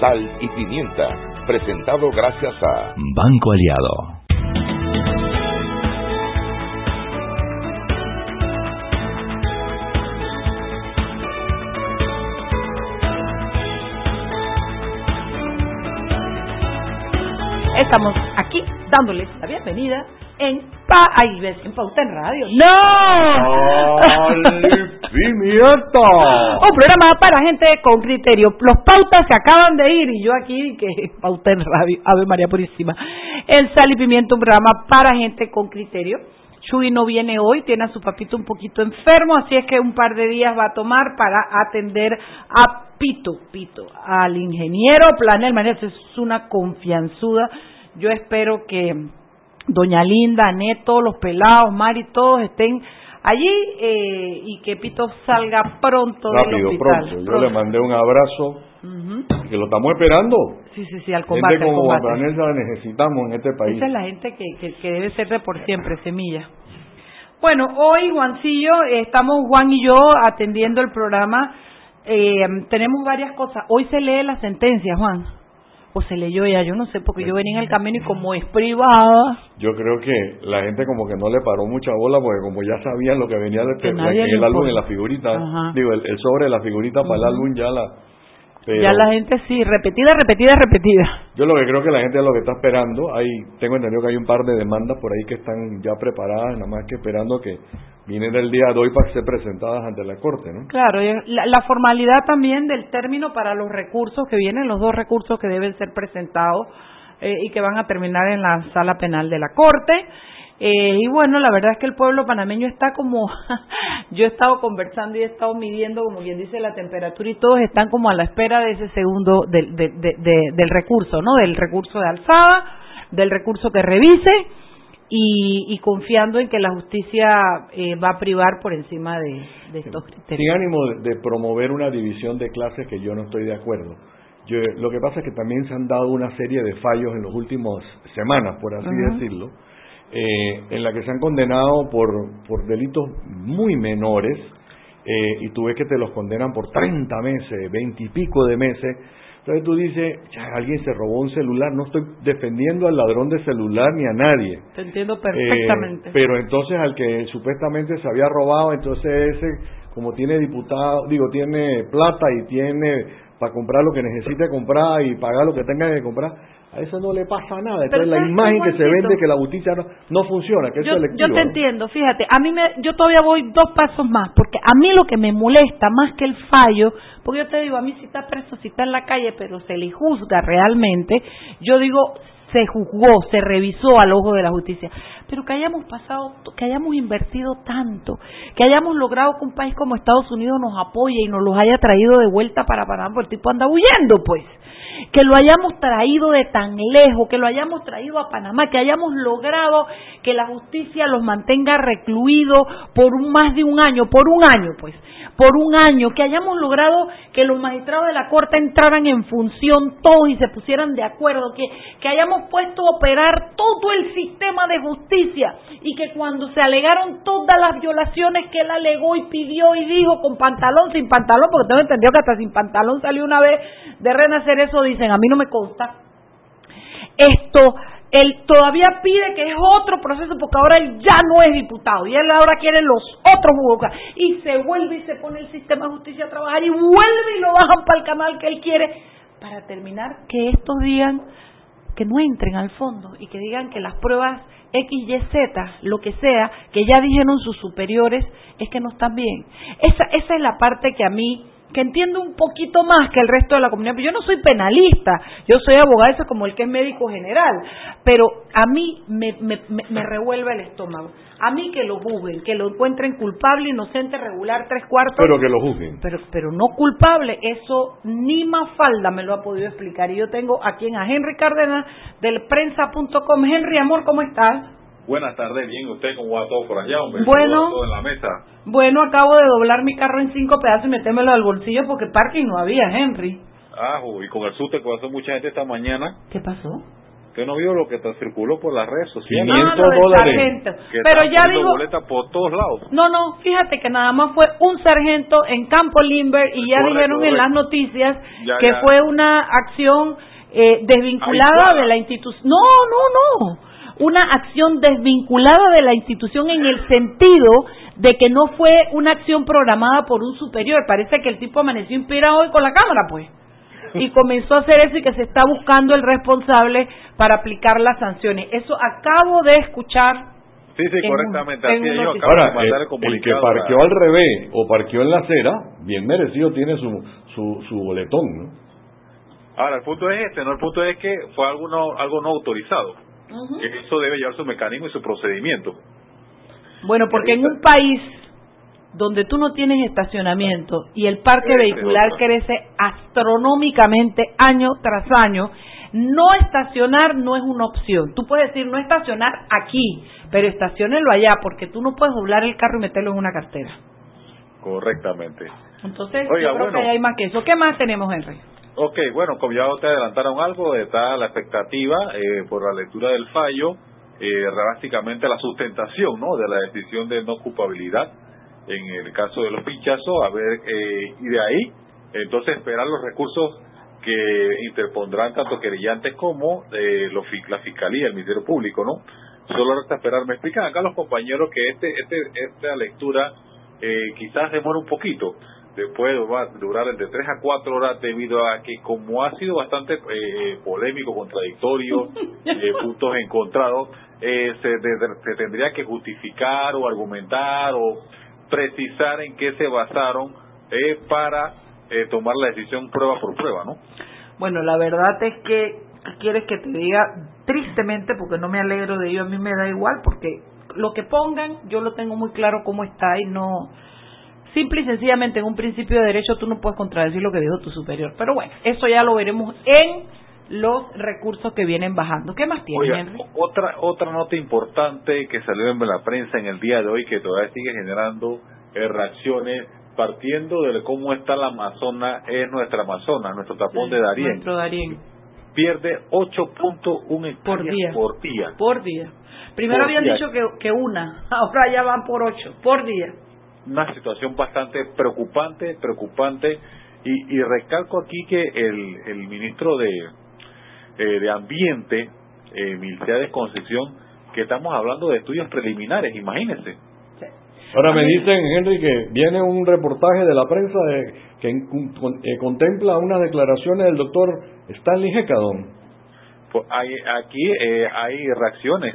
Sal y Pimienta, presentado gracias a Banco Aliado. Estamos aquí dándoles la bienvenida en Pa ahí ves, en Pauta en Radio. ¡No! pimienta! Un programa para gente con criterio. Los pautas se acaban de ir y yo aquí que Pauta en Radio. Ave María Purísima. El Sal y Pimienta, un programa para gente con criterio. Chuy no viene hoy, tiene a su papito un poquito enfermo, así es que un par de días va a tomar para atender a Pito, Pito, al ingeniero Planel. María, es una confianzuda. Yo espero que Doña Linda, Neto, los pelados, Mari, todos estén allí eh, y que Pito salga pronto Rápido, del hospital. pronto. Yo le mandé un abrazo, que lo estamos esperando. Sí, sí, sí, al combate. Gente al como combate. La necesitamos en este país. Esa es la gente que, que, que debe ser de por siempre, semilla. Bueno, hoy, Juancillo, estamos Juan y yo atendiendo el programa. Eh, tenemos varias cosas. Hoy se lee la sentencia, Juan. O se leyó ya, yo no sé, porque yo venía en el camino y como es privada. Yo creo que la gente como que no le paró mucha bola porque como ya sabían lo que venía de- Que le el álbum, en la figurita, Ajá. digo, el, el sobre de la figurita para el álbum ya la... pero Ya la gente sí, repetida, repetida, repetida. Yo lo que creo que la gente es lo que está esperando, hay, tengo entendido que hay un par de demandas por ahí que están ya preparadas, nada más que esperando que vienen del día de hoy para ser presentadas ante la Corte, ¿no? Claro, y la, la formalidad también del término para los recursos que vienen, los dos recursos que deben ser presentados eh, y que van a terminar en la sala penal de la Corte. Eh, y bueno, la verdad es que el pueblo panameño está como, yo he estado conversando y he estado midiendo, como bien dice, la temperatura y todos están como a la espera de ese segundo del, de- de- de- del recurso, ¿no? Del recurso de alzada, del recurso que revise y, y confiando en que la justicia eh, va a privar por encima de, estos criterios. Sin ánimo de, promover una división de clases que yo no estoy de acuerdo. Yo, lo que pasa es que también se han dado una serie de fallos en las últimas semanas, por así decirlo, eh, en la que se han condenado por, por delitos muy menores eh, y tú ves que te los condenan por 30 meses, 20 y pico de meses. Entonces tú dices, ya, alguien se robó un celular, no estoy defendiendo al ladrón de celular ni a nadie. Te entiendo perfectamente. Eh, pero entonces al que supuestamente se había robado, entonces ese, como tiene diputado, digo, tiene plata y tiene para comprar lo que necesite comprar y pagar lo que tenga que comprar, a eso no le pasa nada. Entonces la ¿sabes imagen que se vende que la justicia no, no funciona, que es yo, selectivo. yo te entiendo, fíjate, a mí me, yo todavía voy dos pasos más, porque a mí lo que me molesta más que el fallo, porque yo te digo, a mí si está preso, si está en la calle, pero se le juzga realmente, yo digo, se juzgó, se revisó al ojo de la justicia, pero que hayamos pasado, que hayamos invertido tanto, que hayamos logrado que un país como Estados Unidos nos apoye y nos los haya traído de vuelta para Panamá, porque el tipo anda huyendo, pues. Que lo hayamos traído de tan lejos, que lo hayamos traído a Panamá, que hayamos logrado que la justicia los mantenga recluidos por un, más de un año, por un año pues, por un año, que hayamos logrado que los magistrados de la Corte entraran en función todos y se pusieran de acuerdo, que, que hayamos puesto a operar todo el sistema de justicia y que cuando se alegaron todas las violaciones que él alegó y pidió y dijo con pantalón, sin pantalón, porque tengo entendido que hasta sin pantalón salió una vez de renacer eso, dicen, a mí no me consta. Esto, él todavía pide que es otro proceso porque ahora él ya no es diputado y él ahora quiere los otros juzgados y se vuelve y se pone el sistema de justicia a trabajar y vuelve y lo bajan para el canal que él quiere para terminar que estos digan que no entren al fondo y que digan que las pruebas X, Y, Z, lo que sea, que ya dijeron sus superiores, es que no están bien. Esa, esa es la parte que a mí, que entiendo un poquito más que el resto de la comunidad, yo no soy penalista, yo soy abogado, eso es como el que es médico general, pero a mí me, me, me, me revuelve el estómago. A mí que lo juzguen, que lo encuentren culpable, inocente, regular, tres cuartos. Pero que lo juzguen. Pero, pero no culpable, eso ni Mafalda me lo ha podido explicar. Y yo tengo aquí a Henry Cárdenas del prensa.com. Henry, amor, ¿cómo estás? Buenas tardes, bien, usted cómo va todo por allá, hombre. Bueno. ¿Cómo va todo en la mesa. Bueno, acabo de doblar mi carro en cinco pedazos y metérmelo al bolsillo porque parking no había, Henry. Ah, y con el susto que pasó mucha gente esta mañana, ¿Qué pasó? Usted no vio lo que te circuló por las redes sociales. 500 Ah, lo dólares. sargento. Que Pero están ya digo, boletas por todos lados. no, no, fíjate que nada más fue un sargento en Campo Limber y ya Correcto, dijeron en correcto. las noticias Ya, que ya. fue una acción eh, desvinculada de la institución. No, no, no. Una acción desvinculada de la institución en el sentido de que no fue una acción programada por un superior. Parece que el tipo amaneció inspirado hoy con la cámara, pues. Y comenzó a hacer eso y que se está buscando el responsable para aplicar las sanciones. Eso acabo de escuchar Sí, sí, En correctamente. un- Así noticiero. acaban de mandar el, el que parqueó al revés o parqueó en la acera, bien merecido tiene su, su, su boletón, ¿no? Ahora, el punto es este, no el punto es que fue algo no, algo no autorizado. Eso debe llevar su mecanismo y su procedimiento. Bueno, porque en un país donde tú no tienes estacionamiento y el parque vehicular crece astronómicamente año tras año, no estacionar no es una opción. Tú puedes decir no estacionar aquí, pero estacionenlo allá, porque tú no puedes doblar el carro y meterlo en una cartera. Correctamente. Entonces, Oiga, yo creo bueno. que hay más que eso. ¿Qué más tenemos, Henry? Ok, bueno, como ya te adelantaron algo, está la expectativa eh, por la lectura del fallo, eh, básicamente la sustentación ¿no? de la decisión de no culpabilidad en el caso de los pinchazos, a ver, eh, y de ahí, entonces esperar los recursos que interpondrán tanto querellantes como eh, los, la Fiscalía, el Ministerio Público, ¿no? Solo resta esperar. Me explican acá los compañeros que este, este, esta lectura eh, quizás demora un poquito, después va a durar de 3 a 4 horas debido a que como ha sido bastante eh, polémico, contradictorio, eh, puntos encontrados, eh, se, se tendría que justificar o argumentar o precisar en qué se basaron eh, para eh, tomar la decisión prueba por prueba, ¿no? Bueno, la verdad es que, ¿qué quieres que te diga? Tristemente, porque no me alegro de ello, a mí me da igual, porque lo que pongan, yo lo tengo muy claro cómo está y no... Simple y sencillamente, en un principio de derecho tú no puedes contradecir lo que dijo tu superior. Pero bueno, eso ya lo veremos en los recursos que vienen bajando. ¿Qué más tienes, Oiga, Henry? otra otra nota importante que salió en la prensa en el día de hoy que todavía sigue generando eh, reacciones partiendo de cómo está la Amazona es nuestra Amazona, nuestro tapón de. Nuestro Darién. Pierde 8.1 hectáreas Por día. por día. Por día. Primero Por habían día. dicho que, que una, ahora ya van por ocho, por día. Una situación bastante preocupante, preocupante. Y, y recalco aquí que el, el ministro de, eh, de Ambiente, eh, Milciades Concepción, que estamos hablando de estudios preliminares, imagínense. Ahora me dicen, Henry, que viene un reportaje de la prensa de- que con- eh, contempla unas declaraciones del doctor Stanley Hecadon. Pues hay, aquí eh, hay reacciones.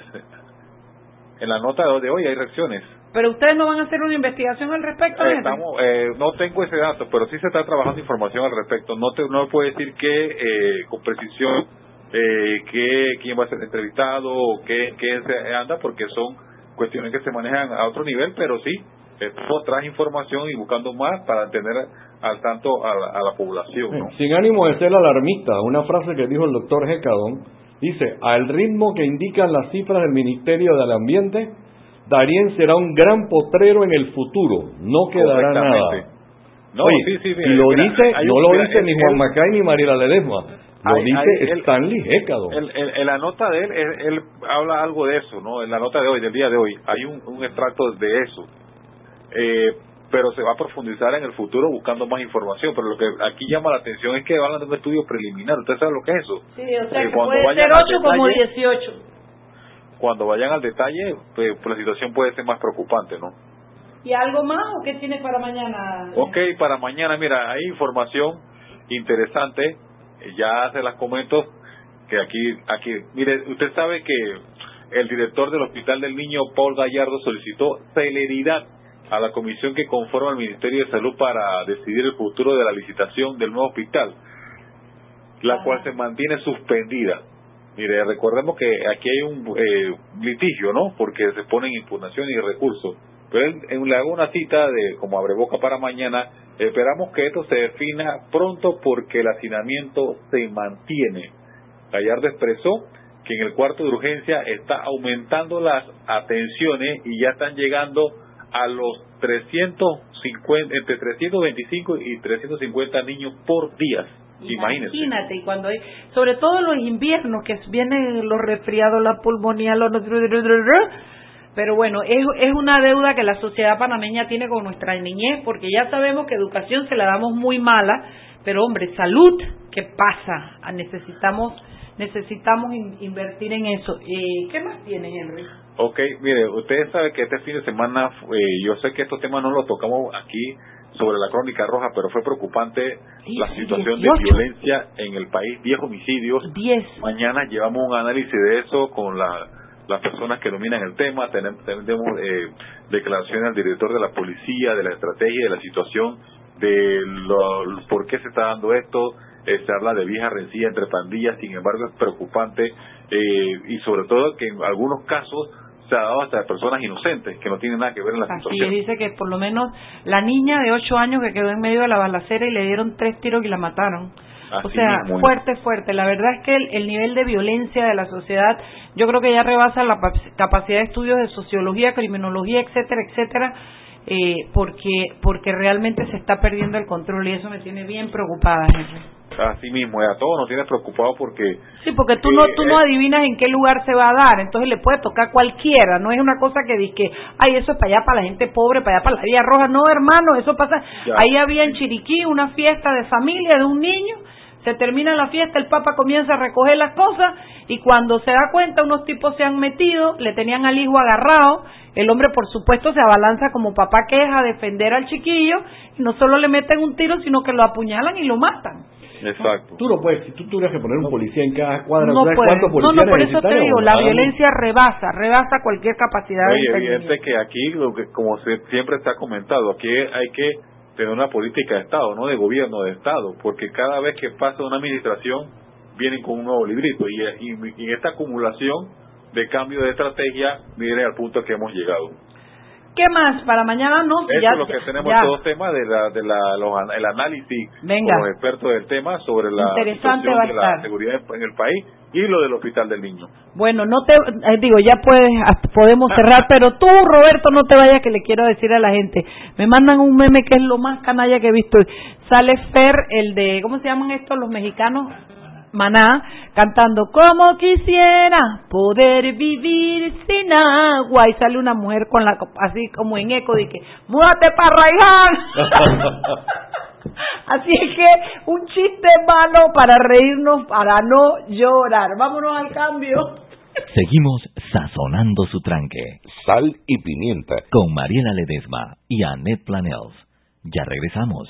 En la nota de hoy hay reacciones. Pero ustedes no van a hacer una investigación al respecto, Eh? Estamos, eh, no tengo ese dato, pero sí se está trabajando información al respecto. No te, no puedo decir que eh, con precisión eh, que quién va a ser entrevistado o qué, qué se anda, porque son cuestiones que se manejan a otro nivel, pero sí, estamos tras información y buscando más para tener al tanto a la, a la población. ¿no? Sin ánimo de ser alarmista, una frase que dijo el doctor Hecadon, dice, al ritmo que indican las cifras del Ministerio del Ambiente, Darien será un gran potrero en el futuro, no quedará nada. No, Oye, sí, sí, y lo mira, dice, no un- lo mira, dice ni Juan Macay ni Mariela Ledesma, lo Hay- dice hay- Stanley Hecadon. En, la nota de él, él, él habla algo de eso, ¿no? En la nota de hoy, del día de hoy, hay un, un extracto de eso. Eh, pero se va a profundizar en el futuro buscando más información. Pero lo que aquí llama la atención es que hablan de un estudio preliminar. ¿Usted sabe lo que es eso? Sí, o sea Eh, que puede ser al 8 como detalle- 18. Cuando vayan al detalle, pues, pues la situación puede ser más preocupante, ¿no? ¿Y algo más o qué tiene para mañana? Ok, para mañana, mira, hay información interesante, eh, ya se las comento, que aquí, aquí, mire, usted sabe que el director del Hospital del Niño, Paul Gallardo, solicitó celeridad a la comisión que conforma el Ministerio de Salud para decidir el futuro de la licitación del nuevo hospital, la cual se mantiene suspendida. Mire, recordemos que aquí hay un eh, litigio, ¿no? Porque se ponen impugnación y recursos. Pero él, él le hago una cita de como abre boca para mañana. Esperamos que esto se defina pronto porque el hacinamiento se mantiene. Gallardo expresó que en el cuarto de urgencia está aumentando las atenciones y ya están llegando a los 350, entre 325 y 350 niños por día. Imagínate. Imagínate, y cuando hay, sobre todo los inviernos, que vienen los resfriados, la pulmonía, los... Pero bueno, es, es una deuda que la sociedad panameña tiene con nuestra niñez, porque ya sabemos que educación se la damos muy mala, pero hombre, salud, ¿qué pasa? Ah, necesitamos necesitamos invertir en eso. Eh, ¿Qué más tiene, Henry? Ok, mire, ustedes saben que este fin de semana, eh, yo sé que estos temas no los tocamos aquí sobre la crónica roja, pero fue preocupante la situación de violencia en el país, 10 homicidios. 10. Mañana llevamos un análisis de eso con la, las personas que dominan el tema, tenemos, eh, declaraciones del director de la policía, de la estrategia, de la situación, de lo, por qué se está dando esto, eh, se habla de vieja rencilla entre pandillas, sin embargo es preocupante eh, y sobre todo que en algunos casos se ha dado hasta personas inocentes que no tienen nada que ver en la Así situación. dice que por lo menos la niña de 8 años que quedó en medio de la balacera y le dieron tres tiros y la mataron. o sea, fuerte, fuerte. La verdad es que el, nivel de violencia de la sociedad, yo creo que ya rebasa la capacidad de estudios de sociología, criminología, etcétera, etcétera, eh, porque porque realmente se está perdiendo el control y eso me tiene bien preocupada. Así mismo, a todos nos tiene preocupado porque... Sí, porque tú no tú no eh, adivinas en qué lugar se va a dar, entonces le puede tocar cualquiera, no es una cosa que dice ay, eso es para allá, para la gente pobre, para allá, para la Vía Roja, no, hermano, eso pasa... Ahí había en Chiriquí una fiesta de familia de un niño, se termina la fiesta, el Papa comienza a recoger las cosas y cuando se da cuenta unos tipos se han metido, le tenían al hijo agarrado, el hombre por supuesto se abalanza como papá que es a defender al chiquillo y no solo le meten un tiro, sino que lo apuñalan y lo matan. Exacto. Tú no puedes, si tú tuvieras que poner un policía en cada cuadra, no ¿sabes cuántos policías No, no, por eso te digo, la violencia rebasa, rebasa cualquier capacidad Oye, de evidente que aquí, lo que, como se, siempre está comentado, aquí hay que tener una política de Estado, no de gobierno, de Estado, porque cada vez que pasa una administración, vienen con un nuevo librito, y, y, y en esta acumulación de cambio de estrategia, mire al punto que hemos llegado. ¿Qué más? Para mañana no. Eso es lo que tenemos todos temas de, la, de la, los, el análisis Venga. con los expertos del tema sobre la de la seguridad en el país y lo del hospital del niño. Bueno, no te eh, digo, ya puedes podemos cerrar, pero tú Roberto no te vayas que le quiero decir a la gente. Me mandan un meme que es lo más canalla que he visto. Sale Fer, el de ¿cómo se llaman estos los mexicanos? Maná cantando como quisiera poder vivir sin agua y sale una mujer con la así como en eco de que múdate para Raigán así es que un chiste malo para reírnos para no llorar. Vámonos al cambio. Seguimos sazonando su tranque. Sal y pimienta. Con Mariela Ledesma y Annette Planels. Ya regresamos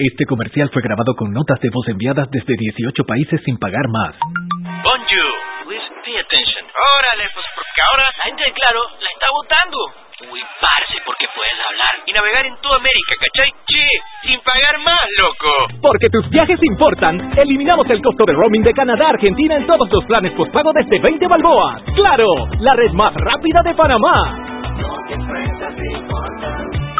Este comercial fue grabado con notas de voz enviadas desde 18 países sin pagar más. Bonjour, please pay attention. Órale, pues porque ahora la gente de Claro la está votando. Uy, parce, porque puedes hablar y navegar en toda América, ¿cachai? Che, sin pagar más, loco. Porque tus viajes importan, eliminamos el costo de roaming de Canadá a Argentina en todos los planes postpago desde 20 balboas. ¡Claro! La red más rápida de Panamá.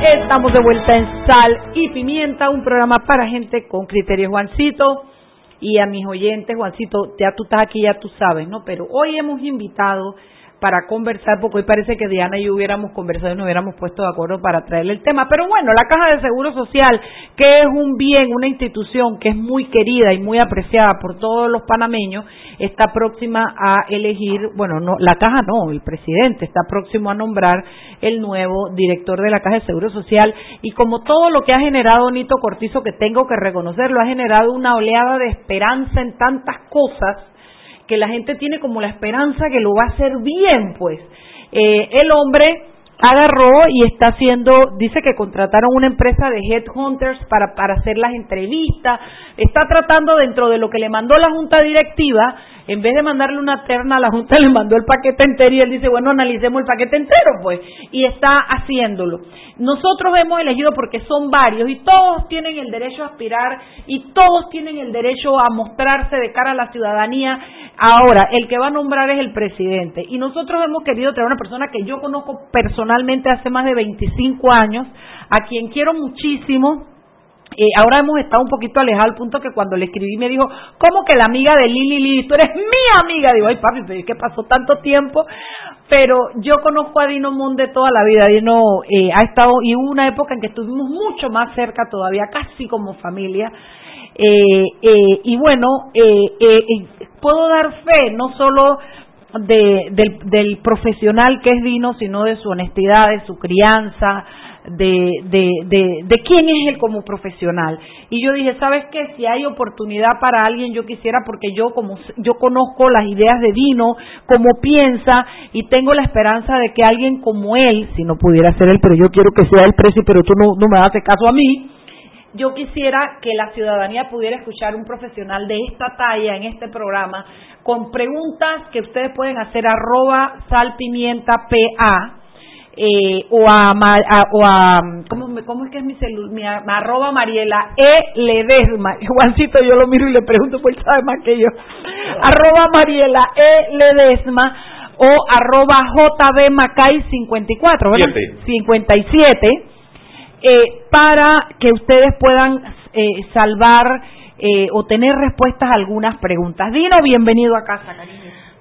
Estamos de vuelta en Sal y Pimienta, un programa para gente con criterios, Juancito. Y a mis oyentes, Juancito, ya tú estás aquí, ya tú sabes, ¿no? Pero hoy hemos invitado para conversar, porque hoy parece que Diana y yo hubiéramos conversado y nos hubiéramos puesto de acuerdo para traerle el tema. Pero bueno, la Caja de Seguro Social, que es un bien, una institución que es muy querida y muy apreciada por todos los panameños, está próxima a elegir, bueno, no, la Caja no, el presidente está próximo a nombrar el nuevo director de la Caja de Seguro Social y como todo lo que ha generado Nito Cortizo, que tengo que reconocerlo, ha generado una oleada de esperanza en tantas cosas, que la gente tiene como la esperanza que lo va a hacer bien, pues. Eh, el hombre agarró y está haciendo, dice que contrataron una empresa de headhunters para, para hacer las entrevistas, está tratando dentro de lo que le mandó la junta directiva en vez de mandarle una terna, la Junta le mandó el paquete entero y él dice, bueno, analicemos el paquete entero, pues, y está haciéndolo. Nosotros hemos elegido porque son varios y todos tienen el derecho a aspirar y todos tienen el derecho a mostrarse de cara a la ciudadanía. Ahora, el que va a nombrar es el presidente y nosotros hemos querido traer una persona que yo conozco personalmente hace más de 25 años, a quien quiero muchísimo, eh, ahora hemos estado un poquito alejados al punto que cuando le escribí me dijo, ¿cómo que la amiga de Lili Lili? Tú eres mi amiga. Digo, ay papi, ¿qué pasó tanto tiempo? Pero yo conozco a Dino Moon de toda la vida. Dino eh, ha estado, y hubo una época en que estuvimos mucho más cerca todavía, casi como familia. Eh, y bueno, puedo dar fe no solo de, del, del profesional que es Dino, sino de su honestidad, de su crianza, de, de, de, de quién es él como profesional. Y yo dije, ¿sabes qué? Si hay oportunidad para alguien, yo quisiera, porque yo como yo conozco las ideas de Dino, cómo piensa, y tengo la esperanza de que alguien como él, si no pudiera ser él, pero yo quiero que sea el precio, pero tú no, no me haces caso a mí, yo quisiera que la ciudadanía pudiera escuchar un profesional de esta talla en este programa con preguntas que ustedes pueden hacer arroba salpimienta pa eh, o a, o a ¿cómo, ¿cómo, es que es mi celular? Mi, arroba Mariela E. Ledesma. Juancito, yo lo miro y le pregunto, pues sabe más que yo. arroba Mariela E. Ledesma o arroba JB Macay 54, ¿verdad? 57. Eh, para que ustedes puedan eh, salvar eh, o tener respuestas a algunas preguntas. Dino, bienvenido a casa, cariño.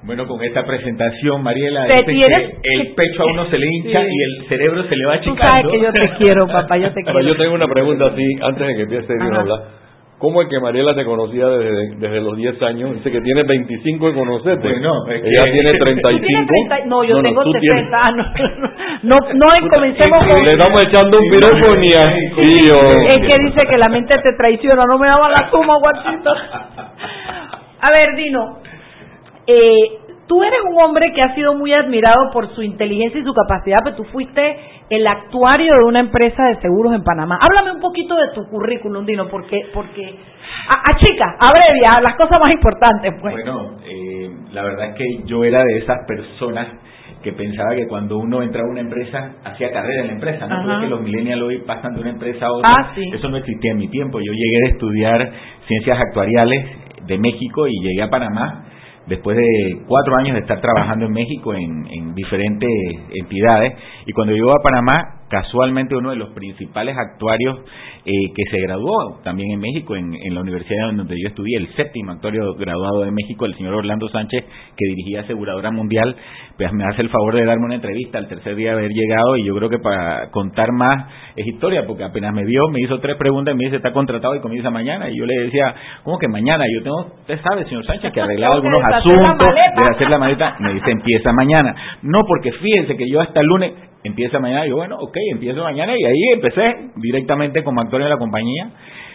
Bueno, con esta presentación, Mariela, el pecho a uno se le hincha y el cerebro se le va achicando. Tú sabes que yo te quiero, papá, yo te quiero. yo tengo una pregunta así, antes de que empiece a hablar. ¿Cómo es que Mariela te conocía desde, desde los 10 años? Dice que tiene 25 de conocerte. Bueno, Ella tiene 35. no, yo tengo 60 años. No, no, comencemos con... Le estamos echando un piropo ni así. Es que dice que la mente te traiciona. No me daba la suma, guachito. A ver, Dino. Eh, tú eres un hombre que ha sido muy admirado por su inteligencia y su capacidad, pero tú fuiste el actuario de una empresa de seguros en Panamá. Háblame un poquito de tu currículum, Dino, porque, porque a, chica, abrevia, las cosas más importantes. Pues. Bueno, eh, la verdad es que yo era de esas personas que pensaba que cuando uno entraba a una empresa hacía carrera en la empresa, ¿no? Porque los millennials hoy pasan de una empresa a otra. Ah, Eso no existía en mi tiempo. Yo llegué a estudiar ciencias actuariales de México y llegué a Panamá después de cuatro años de estar trabajando en México en, en diferentes entidades y cuando llegó a Panamá casualmente uno de los principales actuarios eh, que se graduó también en México, en, la universidad donde yo estudié, el séptimo actuario graduado de México, el señor Orlando Sánchez, que dirigía Aseguradora Mundial, pues me hace el favor de darme una entrevista al tercer día de haber llegado y yo creo que para contar más es historia, porque apenas me vio, me hizo tres preguntas y me dice, está contratado y comienza mañana. Y yo le decía, ¿cómo que mañana? Yo tengo, usted sabe, señor Sánchez, que arreglado algunos asuntos de hacer la maleta. Me dice, empieza mañana. No, porque fíjense que yo hasta el lunes, empieza mañana. Y yo, bueno, ok, empiezo mañana. Y ahí empecé directamente como actor en la compañía.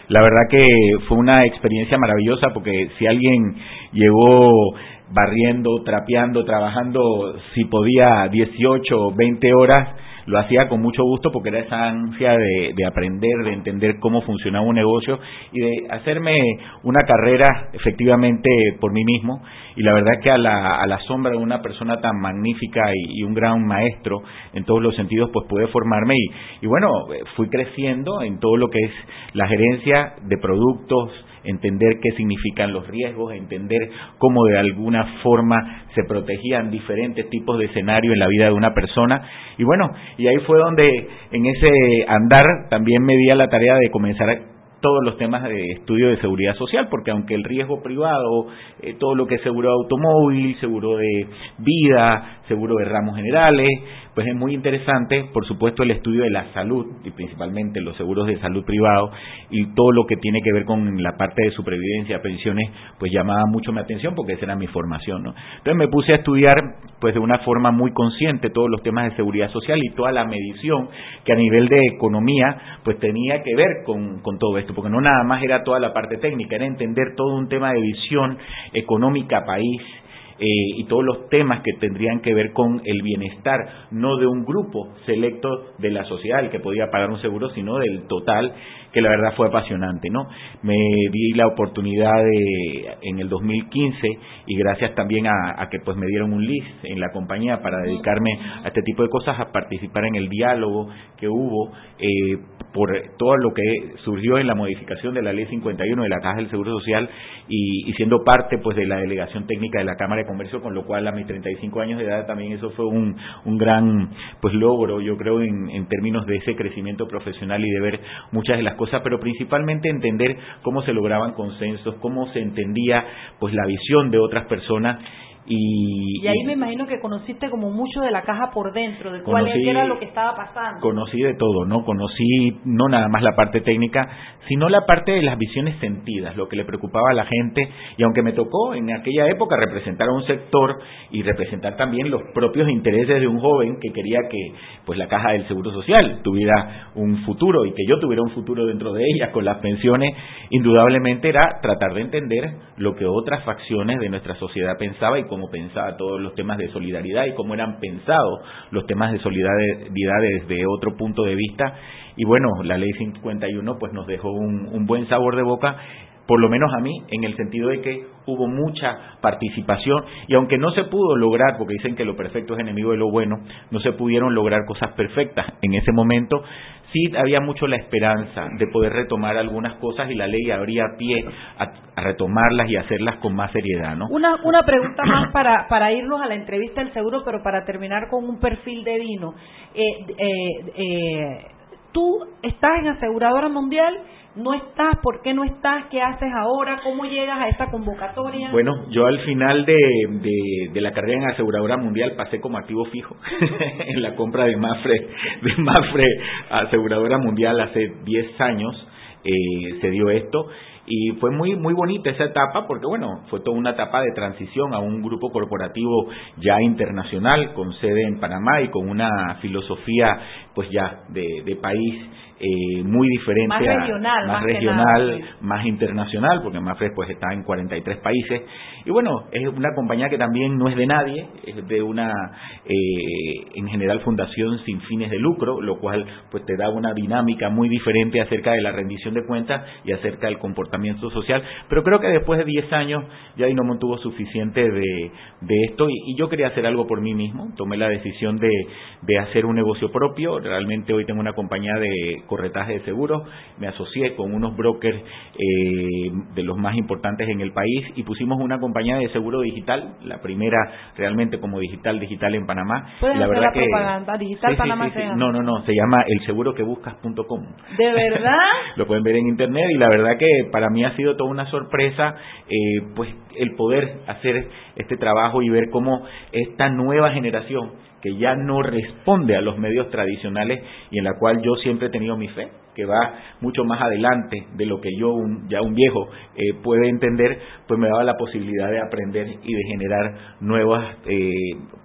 La verdad que fue una experiencia maravillosa porque si alguien llegó barriendo, trapeando, trabajando, si podía 18 o 20 horas, lo hacía con mucho gusto porque era esa ansia de, de aprender, de entender cómo funcionaba un negocio y de hacerme una carrera efectivamente por mí mismo. Y la verdad que a la, sombra de una persona tan magnífica y, un gran maestro en todos los sentidos pues pude formarme y, y bueno fui creciendo en todo lo que es la gerencia de productos entender qué significan los riesgos, entender cómo de alguna forma se protegían diferentes tipos de escenarios en la vida de una persona. Y bueno, y ahí fue donde en ese andar también me di a la tarea de comenzar todos los temas de estudio de seguridad social, porque aunque el riesgo privado, eh, todo lo que es seguro de automóvil, seguro de vida, seguro de ramos generales, pues es muy interesante, por supuesto, el estudio de la salud, y principalmente los seguros de salud privado, y todo lo que tiene que ver con la parte de supervivencia, pensiones, pues llamaba mucho mi atención porque esa era mi formación, ¿no? Entonces me puse a estudiar, pues de una forma muy consciente, todos los temas de seguridad social y toda la medición que a nivel de economía, pues tenía que ver con, con todo esto porque no nada más era toda la parte técnica, era entender todo un tema de visión económica país, eh, y todos los temas que tendrían que ver con el bienestar, no de un grupo selecto de la sociedad, el que podía pagar un seguro, sino del total que la verdad fue apasionante, ¿no? Me di la oportunidad de, en el 2015 y gracias también a, que pues me dieron un list en la compañía para dedicarme a este tipo de cosas, a participar en el diálogo que hubo eh, por todo lo que surgió en la modificación de la ley 51 de la Caja del Seguro Social y, siendo parte pues de la delegación técnica de la Cámara de Comercio, con lo cual a mis 35 años de edad también eso fue un, un gran pues logro, yo creo, en, en términos de ese crecimiento profesional y de ver muchas de las cosas, pero principalmente entender cómo se lograban consensos, cómo se entendía pues la visión de otras personas y, ahí me imagino que conociste como mucho de la caja por dentro, de cuál era lo que estaba pasando. Conocí de todo, ¿no? Conocí no nada más la parte técnica, sino la parte de las visiones sentidas, lo que le preocupaba a la gente. Y aunque me tocó en aquella época representar a un sector y representar también los propios intereses de un joven que quería que pues la caja del Seguro Social tuviera un futuro y que yo tuviera un futuro dentro de ella con las pensiones, indudablemente era tratar de entender lo que otras facciones de nuestra sociedad pensaba y cómo pensaba todos los temas de solidaridad y cómo eran pensados los temas de solidaridad desde otro punto de vista. Y bueno, la ley 51 pues nos dejó un, un buen sabor de boca por lo menos a mí, en el sentido de que hubo mucha participación y aunque no se pudo lograr, porque dicen que lo perfecto es enemigo de lo bueno, no se pudieron lograr cosas perfectas en ese momento, sí había mucho la esperanza de poder retomar algunas cosas y la ley abría pie a, retomarlas y hacerlas con más seriedad, ¿no? Una, una pregunta más para, para irnos a la entrevista del seguro, pero para terminar con un perfil de vino. Eh, eh, eh, tú estás en aseguradora mundial no estás, ¿por qué no estás? ¿Qué haces ahora? ¿Cómo llegas a esta convocatoria? Bueno, yo al final de, de, la carrera en aseguradora mundial pasé como activo fijo en la compra de Mafre, de Mafre aseguradora mundial hace 10 años eh, se dio esto y fue muy muy bonita esa etapa porque bueno fue toda una etapa de transición a un grupo corporativo ya internacional con sede en Panamá y con una filosofía pues ya de, de país eh, muy diferente, más regional, más, regional, más internacional, porque Mafre pues está en 43 países. Y bueno, es una compañía que también no es de nadie, es de una, eh, en general, fundación sin fines de lucro, lo cual pues te da una dinámica muy diferente acerca de la rendición de cuentas y acerca del comportamiento social. Pero creo que después de 10 años ya no mantuvo suficiente de, de esto y, y, yo quería hacer algo por mí mismo. Tomé la decisión de, de hacer un negocio propio. Realmente hoy tengo una compañía de corretaje de seguros, me asocié con unos brokers eh, de los más importantes en el país y pusimos una compañía de seguro digital, la primera realmente como digital digital en Panamá. la verdad que digital Panamá No, no, no, se llama elseguroquebuscas.com. ¿De verdad? Lo pueden ver en internet y la verdad que para mí ha sido toda una sorpresa eh, pues el poder hacer este trabajo y ver cómo esta nueva generación que ya no responde a los medios tradicionales y en la cual yo siempre he tenido mi fe, que va mucho más adelante de lo que yo, un, ya un viejo, eh, puede entender, pues me daba la posibilidad de aprender y de generar nuevas, eh,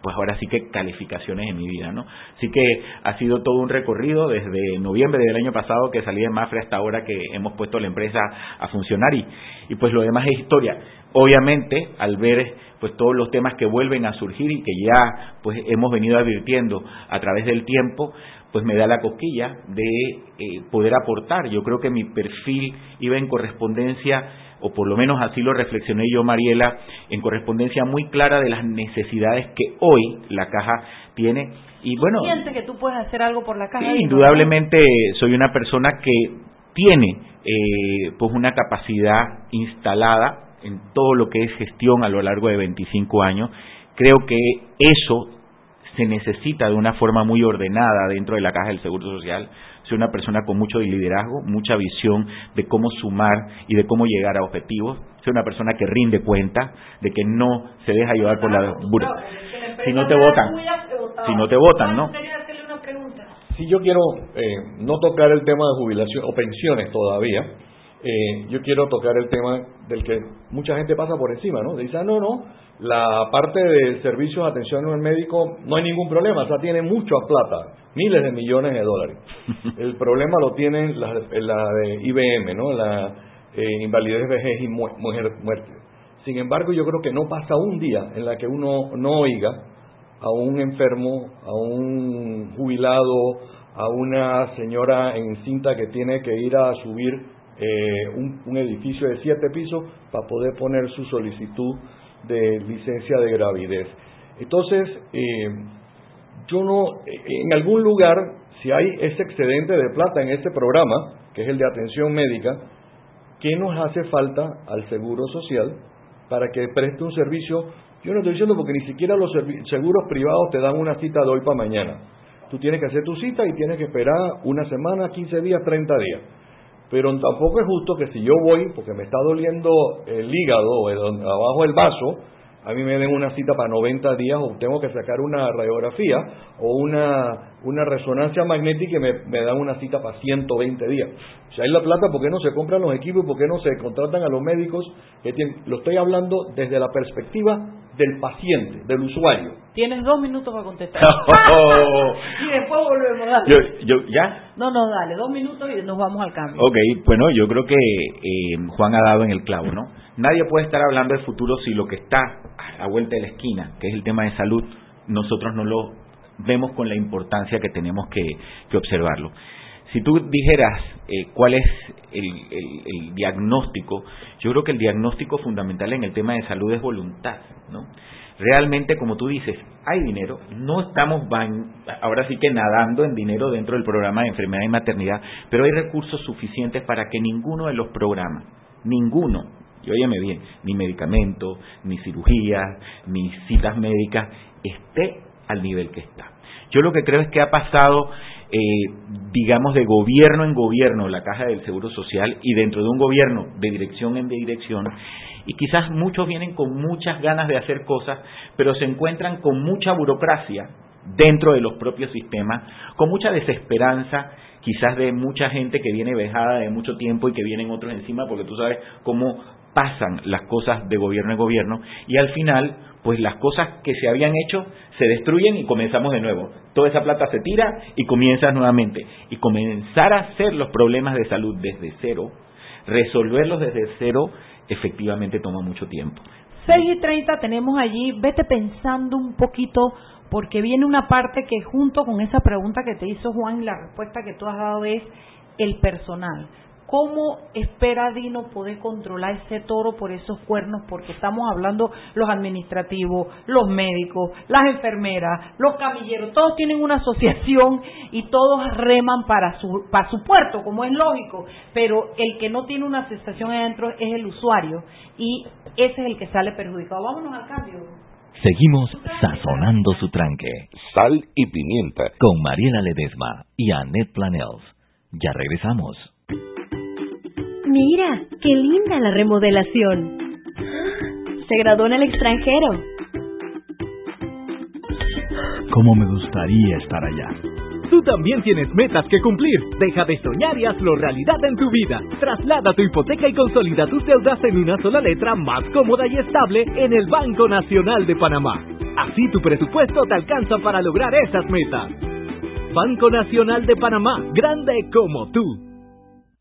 pues ahora sí que calificaciones en mi vida, ¿no? Así que ha sido todo un recorrido desde noviembre del año pasado que salí de Mafre hasta ahora que hemos puesto la empresa a funcionar y, y pues lo demás es historia. Obviamente, al ver pues todos los temas que vuelven a surgir y que ya pues hemos venido advirtiendo a través del tiempo, pues me da la cosquilla de eh, poder aportar. Yo creo que mi perfil iba en correspondencia, o por lo menos así lo reflexioné yo, Mariela, en correspondencia muy clara de las necesidades que hoy la caja tiene. Y bueno, ¿Siente que tú puedes hacer algo por la caja? Sí, indudablemente soy una persona que tiene eh, pues una capacidad instalada en todo lo que es gestión a lo largo de 25 años. Creo que eso se necesita de una forma muy ordenada dentro de la caja del Seguro Social. Soy una persona con mucho liderazgo, mucha visión de cómo sumar y de cómo llegar a objetivos. Soy una persona que rinde cuenta, de que no se deja llevar por la... Si no te votan, si no te votan, ¿no? Si yo quiero eh, no tocar el tema de jubilación o pensiones todavía, eh, yo quiero tocar el tema del que mucha gente pasa por encima, ¿no? Dice, ah, no, no, la parte de servicios de atención al médico no hay ningún problema, o sea, tiene mucha plata, miles de millones de dólares. El problema lo tienen la, la de IBM, ¿no? La eh, invalidez, vejez y mujer, muerte. Sin embargo, yo creo que no pasa un día en la que uno no oiga a un enfermo, a un jubilado, a una señora encinta que tiene que ir a subir eh, un, edificio de siete pisos para poder poner su solicitud de licencia de gravidez. Entonces, eh, yo no, en algún lugar, si hay ese excedente de plata en este programa, que es el de atención médica, ¿qué nos hace falta al Seguro Social para que preste un servicio? Yo no estoy diciendo porque ni siquiera los seguros privados te dan una cita de hoy para mañana. Tú tienes que hacer tu cita y tienes que esperar una semana, 15 días, 30 días. Pero tampoco es justo que si yo voy, porque me está doliendo el hígado o abajo el vaso, a mí me den una cita para 90 días o tengo que sacar una radiografía o una, una resonancia magnética y me, me dan una cita para 120 días. Si hay la plata, ¿por qué no se compran los equipos? ¿Por qué no se contratan a los médicos? Lo estoy hablando desde la perspectiva del paciente, del usuario. Tienes dos minutos para contestar. y después volvemos. Dale. Yo, yo, ¿Ya? No, no, dale, dos minutos y nos vamos al cambio. Ok, bueno, yo creo que eh, Juan ha dado en el clavo, ¿no? Nadie puede estar hablando de futuro si lo que está a la vuelta de la esquina, que es el tema de salud, nosotros no lo vemos con la importancia que tenemos que, que observarlo. Si tú dijeras eh, cuál es el, el, diagnóstico, yo creo que el diagnóstico fundamental en el tema de salud es voluntad, ¿no? Realmente, como tú dices, hay dinero, no estamos ahora sí que nadando en dinero dentro del programa de enfermedad y maternidad, pero hay recursos suficientes para que ninguno de los programas, ninguno, y óyeme bien, ni medicamento, ni cirugía, ni citas médicas, esté al nivel que está. Yo lo que creo es que ha pasado eh, digamos, de gobierno en gobierno, la Caja del Seguro Social, y dentro de un gobierno de dirección en dirección, y quizás muchos vienen con muchas ganas de hacer cosas, pero se encuentran con mucha burocracia dentro de los propios sistemas, con mucha desesperanza, quizás de mucha gente que viene vejada de mucho tiempo y que vienen otros encima, porque tú sabes cómo pasan las cosas de gobierno en gobierno, y al final pues las cosas que se habían hecho se destruyen y comenzamos de nuevo. Toda esa plata se tira y comienzas nuevamente. Y comenzar a hacer los problemas de salud desde cero, resolverlos desde cero, efectivamente toma mucho tiempo. 6 y 30 tenemos allí, vete pensando un poquito, porque viene una parte que junto con esa pregunta que te hizo Juan, la respuesta que tú has dado es el personal. ¿Cómo espera Dino poder controlar ese toro por esos cuernos? Porque estamos hablando los administrativos, los médicos, las enfermeras, los camilleros, todos tienen una asociación y todos reman para su, para su puerto, como es lógico, pero el que no tiene una asociación adentro es el usuario y ese es el que sale perjudicado. Vámonos al cambio. Seguimos sazonando su tranque. Sal y pimienta. Con Mariela Ledesma y Annette Planels. Ya regresamos. Mira, qué linda la remodelación. Se graduó en el extranjero. Cómo me gustaría estar allá. Tú también tienes metas que cumplir. Deja de soñar y hazlo realidad en tu vida. Traslada tu hipoteca y consolida tus deudas en una sola letra más cómoda y estable en el Banco Nacional de Panamá. Así tu presupuesto te alcanza para lograr esas metas. Banco Nacional de Panamá, grande como tú.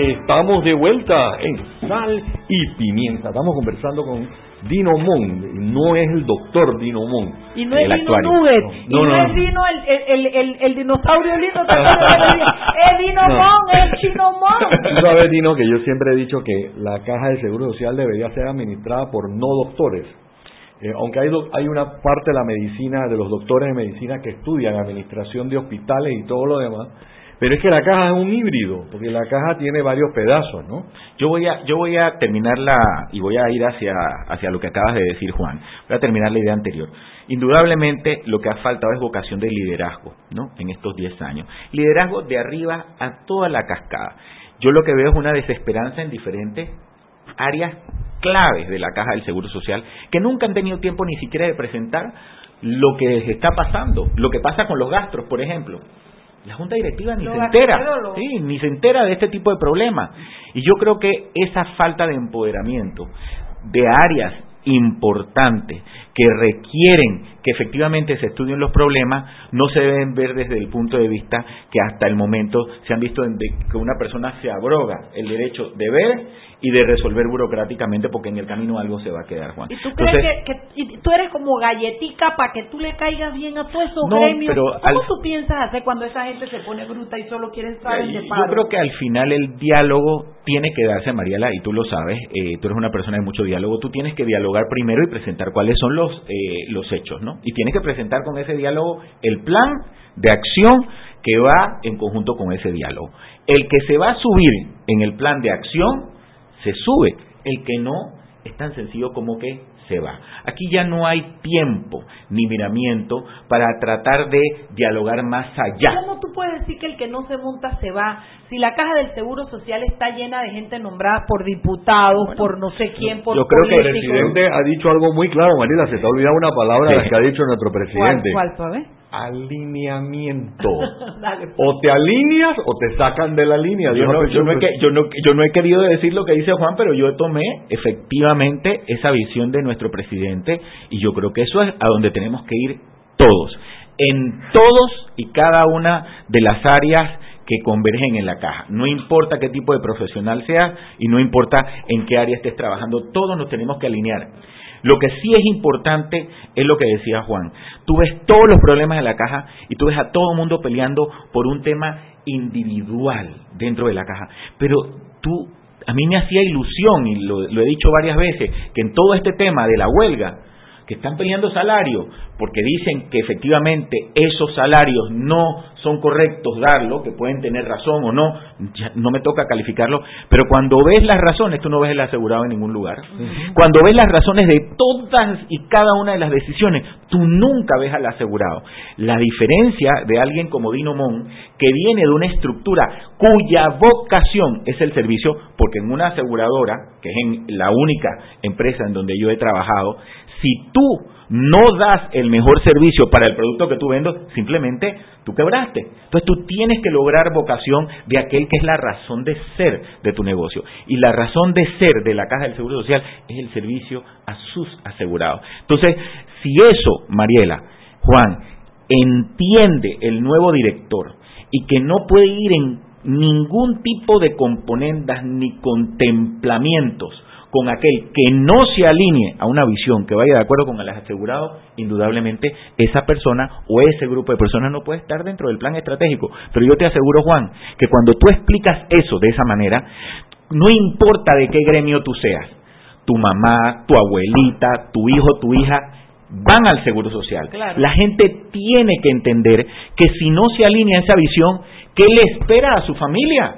Estamos de vuelta en Sal y Pimienta. Estamos conversando con Dino Mon. No es el doctor Dino Mon. Y no es el Dino Nugget. No, y no, es Dino el, el, el, dinosaurio lindo. es Dino Mon, es Chino Mon. Tú sabes, Dino, que yo siempre he dicho que la caja de seguro social debería ser administrada por no doctores. Eh, aunque hay, hay una parte de la medicina, de los doctores de medicina que estudian administración de hospitales y todo lo demás, pero es que la caja es un híbrido, porque la caja tiene varios pedazos, ¿no? Yo voy a, yo voy a terminar la, y voy a ir hacia, hacia lo que acabas de decir, Juan. Voy a terminar la idea anterior. Indudablemente lo que ha faltado es vocación de liderazgo, ¿no? En estos 10 años. Liderazgo de arriba a toda la cascada. Yo lo que veo es una desesperanza en diferentes áreas claves de la caja del Seguro Social que nunca han tenido tiempo ni siquiera de presentar lo que les está pasando, lo que pasa con los gastros, por ejemplo. La junta directiva ni se entera, sí, ni se entera de este tipo de problemas. Y yo creo que esa falta de empoderamiento de áreas importantes que requieren que efectivamente se estudien los problemas no se deben ver desde el punto de vista que hasta el momento se han visto que una persona se abroga el derecho de ver y de resolver burocráticamente porque en el camino algo se va a quedar, Juan. ¿Y tú crees que, tú eres como galletica para que tú le caigas bien a todos esos gremios? ¿Cómo tú piensas hacer cuando esa gente se pone bruta y solo quieren estar en Yo creo que al final el diálogo tiene que darse, Mariela, y tú lo sabes, eh, tú eres una persona de mucho diálogo, tú tienes que dialogar primero y presentar cuáles son los, eh, los hechos, ¿no? Y tienes que presentar con ese diálogo el plan de acción que va en conjunto con ese diálogo. El que se va a subir en el plan de acción se sube. El que no es tan sencillo como que se va. Aquí ya no hay tiempo ni miramiento para tratar de dialogar más allá. ¿Cómo tú puedes decir que el que no se monta se va? Si la caja del Seguro Social está llena de gente nombrada por diputados, por no sé quién, por Yo creo que el presidente ha dicho algo muy claro, Marila, se te ha olvidado una palabra que ha dicho nuestro presidente. ¿Cuál, cuál alineamiento. Pues. O te alineas o te sacan de la línea. Yo no, yo, no he, yo, no, yo no he querido decir lo que dice Juan, pero yo tomé efectivamente esa visión de nuestro presidente y yo creo que eso es a donde tenemos que ir todos. En todos y cada una de las áreas que convergen en la caja. No importa qué tipo de profesional seas y no importa en qué área estés trabajando, todos nos tenemos que alinear. Lo que sí es importante es lo que decía Juan. Tú ves todos los problemas de la caja y tú ves a todo el mundo peleando por un tema individual dentro de la caja. Pero tú, a mí me hacía ilusión, y lo, lo he dicho varias veces, que en todo este tema de la huelga, que están peleando salario, porque dicen que efectivamente esos salarios no son correctos darlo, que pueden tener razón o no, no me toca calificarlo, pero cuando ves las razones, tú no ves el asegurado en ningún lugar. Cuando ves las razones de todas y cada una de las decisiones, tú nunca ves al asegurado. La diferencia de alguien como Dino Mon, que viene de una estructura cuya vocación es el servicio, porque en una aseguradora, que es en la única empresa en donde yo he trabajado, si tú no das el mejor servicio para el producto que tú vendes, simplemente tú quebraste. Entonces tú tienes que lograr vocación de aquel que es la razón de ser de tu negocio. Y la razón de ser de la Caja del Seguro Social es el servicio a sus asegurados. Entonces, si eso, Mariela, Juan, entiende el nuevo director y que no puede ir en ningún tipo de componendas ni contemplamientos con aquel que no se alinee a una visión que vaya de acuerdo con el asegurado, indudablemente esa persona o ese grupo de personas no puede estar dentro del plan estratégico. Pero yo te aseguro, Juan, que cuando tú explicas eso de esa manera, no importa de qué gremio tú seas, tu mamá, tu abuelita, tu hijo, tu hija, van al Seguro Social. La gente tiene que entender que si no se alinea a esa visión, ¿qué le espera a su familia?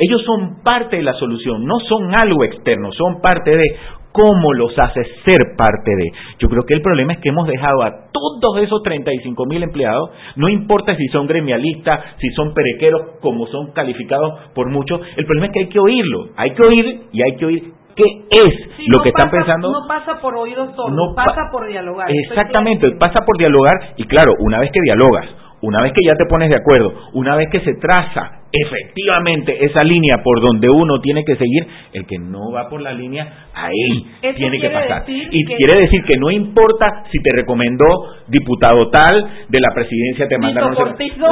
Ellos son parte de la solución, no son algo externo, son parte de cómo los hace ser parte de. Yo creo que el problema es que hemos dejado a todos esos 35 mil empleados, no importa si son gremialistas, si son perequeros, como son calificados por muchos, el problema es que hay que oírlo, hay que oír y hay que oír qué es lo que están pensando. No pasa por oídos solo, no pasa por dialogar. Exactamente, pasa por dialogar y claro, una vez que dialogas, una vez que ya te pones de acuerdo, una vez que se traza efectivamente esa línea por donde uno tiene que seguir, el que no va por la línea, ahí tiene que pasar. Y quiere decir que no importa si te recomendó diputado tal, de la presidencia te mandaron...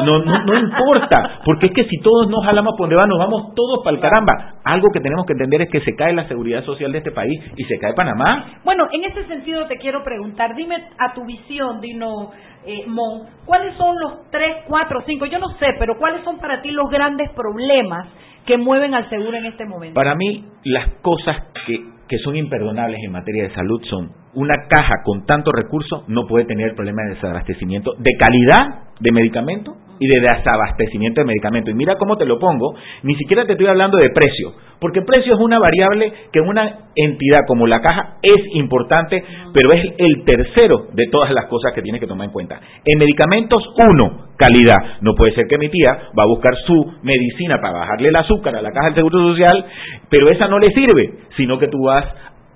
No, no, no importa, porque es que si todos nos jalamos por donde va, nos vamos todos para el caramba. Algo que tenemos que entender es que se cae la seguridad social de este país y se cae Panamá. Bueno, en ese sentido te quiero preguntar, dime a tu visión, Dino eh, Mon, ¿cuáles son los tres, cuatro, cinco, yo no sé, pero cuáles son para ti los grandes problemas que mueven al seguro en este momento? Para mí, las cosas que, que son imperdonables en materia de salud son una caja con tantos recursos no puede tener problema de desabastecimiento de calidad de medicamento y de desabastecimiento de medicamentos. Y mira cómo te lo pongo, ni siquiera te estoy hablando de precio, porque precio es una variable que en una entidad como la caja es importante, pero es el tercero de todas las cosas que tienes que tomar en cuenta. En medicamentos, uno, calidad. No puede ser que mi tía va a buscar su medicina para bajarle el azúcar a la caja del Seguro Social, pero esa no le sirve, sino que tú vas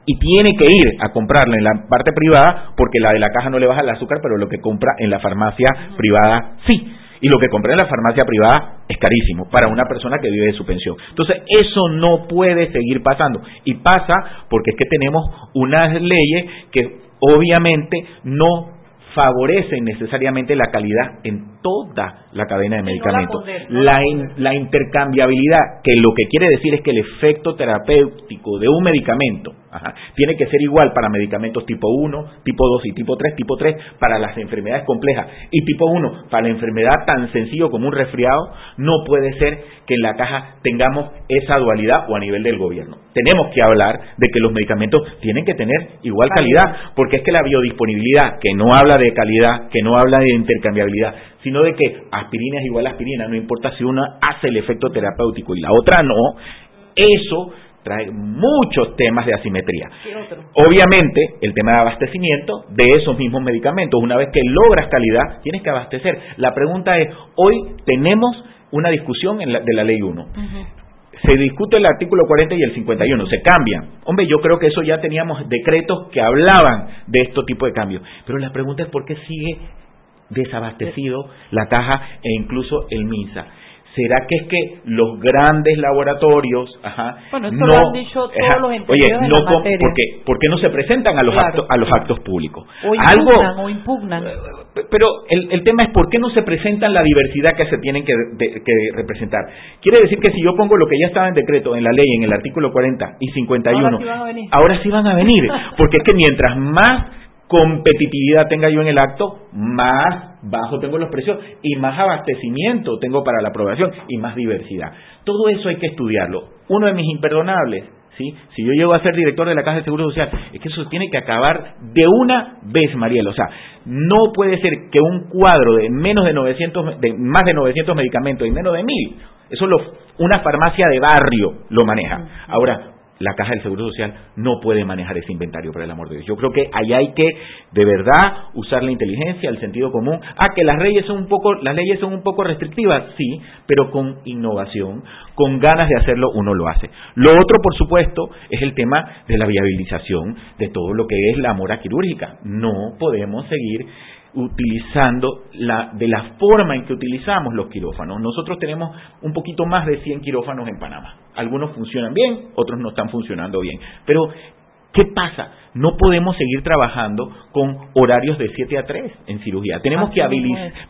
y tiene que ir a comprarla en la parte privada porque la de la caja no le baja el azúcar, pero lo que compra en la farmacia privada sí. Y lo que compra en la farmacia privada es carísimo para una persona que vive de su pensión. Entonces, eso no puede seguir pasando. Y pasa porque es que tenemos unas leyes que obviamente no favorecen necesariamente la calidad en toda la cadena de medicamentos. la, la intercambiabilidad, que lo que quiere decir es que el efecto terapéutico de un medicamento tiene que ser igual para medicamentos tipo 1, tipo 2 y tipo 3, tipo 3 para las enfermedades complejas y tipo 1 para la enfermedad tan sencillo como un resfriado, no puede ser que en la caja tengamos esa dualidad o a nivel del gobierno. Tenemos que hablar de que los medicamentos tienen que tener igual calidad, porque es que la biodisponibilidad, que no habla de calidad, que no habla de intercambiabilidad, sino de que aspirina es igual a aspirina, no importa si una hace el efecto terapéutico y la otra no, eso trae muchos temas de asimetría. Obviamente, el tema de abastecimiento de esos mismos medicamentos, una vez que logras calidad, tienes que abastecer. La pregunta es, hoy tenemos una discusión en de la ley 1. Se discute el artículo 40 y el 51, se cambian. Hombre, yo creo que eso ya teníamos decretos que hablaban de este tipo de cambios. Pero la pregunta es por qué sigue desabastecido la caja e incluso el MINSA ¿Será que es que los grandes laboratorios, ajá, bueno, esto no, lo han dicho todos ajá, los oye, en no la com- materia. porque, ¿por qué no se presentan a los Claro, actos, a los actos públicos? o Algo, impugnan, o impugnan. pero el, el tema es por qué no se presentan la diversidad que se tienen que, de- que representar. Quiere decir que si yo pongo lo que ya estaba en decreto, en la ley, en el artículo 40 y 51, Ahora sí van a venir. ahora sí van a venir, porque es que mientras más competitividad tenga yo en el acto, más bajo tengo los precios y más abastecimiento tengo para la aprobación y más diversidad. Todo eso hay que estudiarlo. Uno de mis imperdonables, ¿sí? si yo llego a ser director de la Caja de Seguro Social, es que eso tiene que acabar de una vez, Mariel. O sea, no puede ser que un cuadro de menos de 900, de más de 900 medicamentos y menos de 1000, eso lo, una farmacia de barrio lo maneja. Ahora, la Caja del Seguro Social no puede manejar ese inventario, por el amor de Dios. Yo creo que ahí hay que, de verdad, usar la inteligencia, el sentido común. Ah, que las leyes son un poco, las leyes son un poco restrictivas, sí, pero con innovación, con ganas de hacerlo, uno lo hace. Lo otro, por supuesto, es el tema de la viabilización de todo lo que es la mora quirúrgica. No podemos seguir utilizando la, de la forma en que utilizamos los quirófanos. Nosotros tenemos un poquito más de 100 quirófanos en Panamá. Algunos funcionan bien, otros no están funcionando bien. Pero, ¿qué pasa? No podemos seguir trabajando con horarios de 7 a 3 en cirugía. Tenemos Así que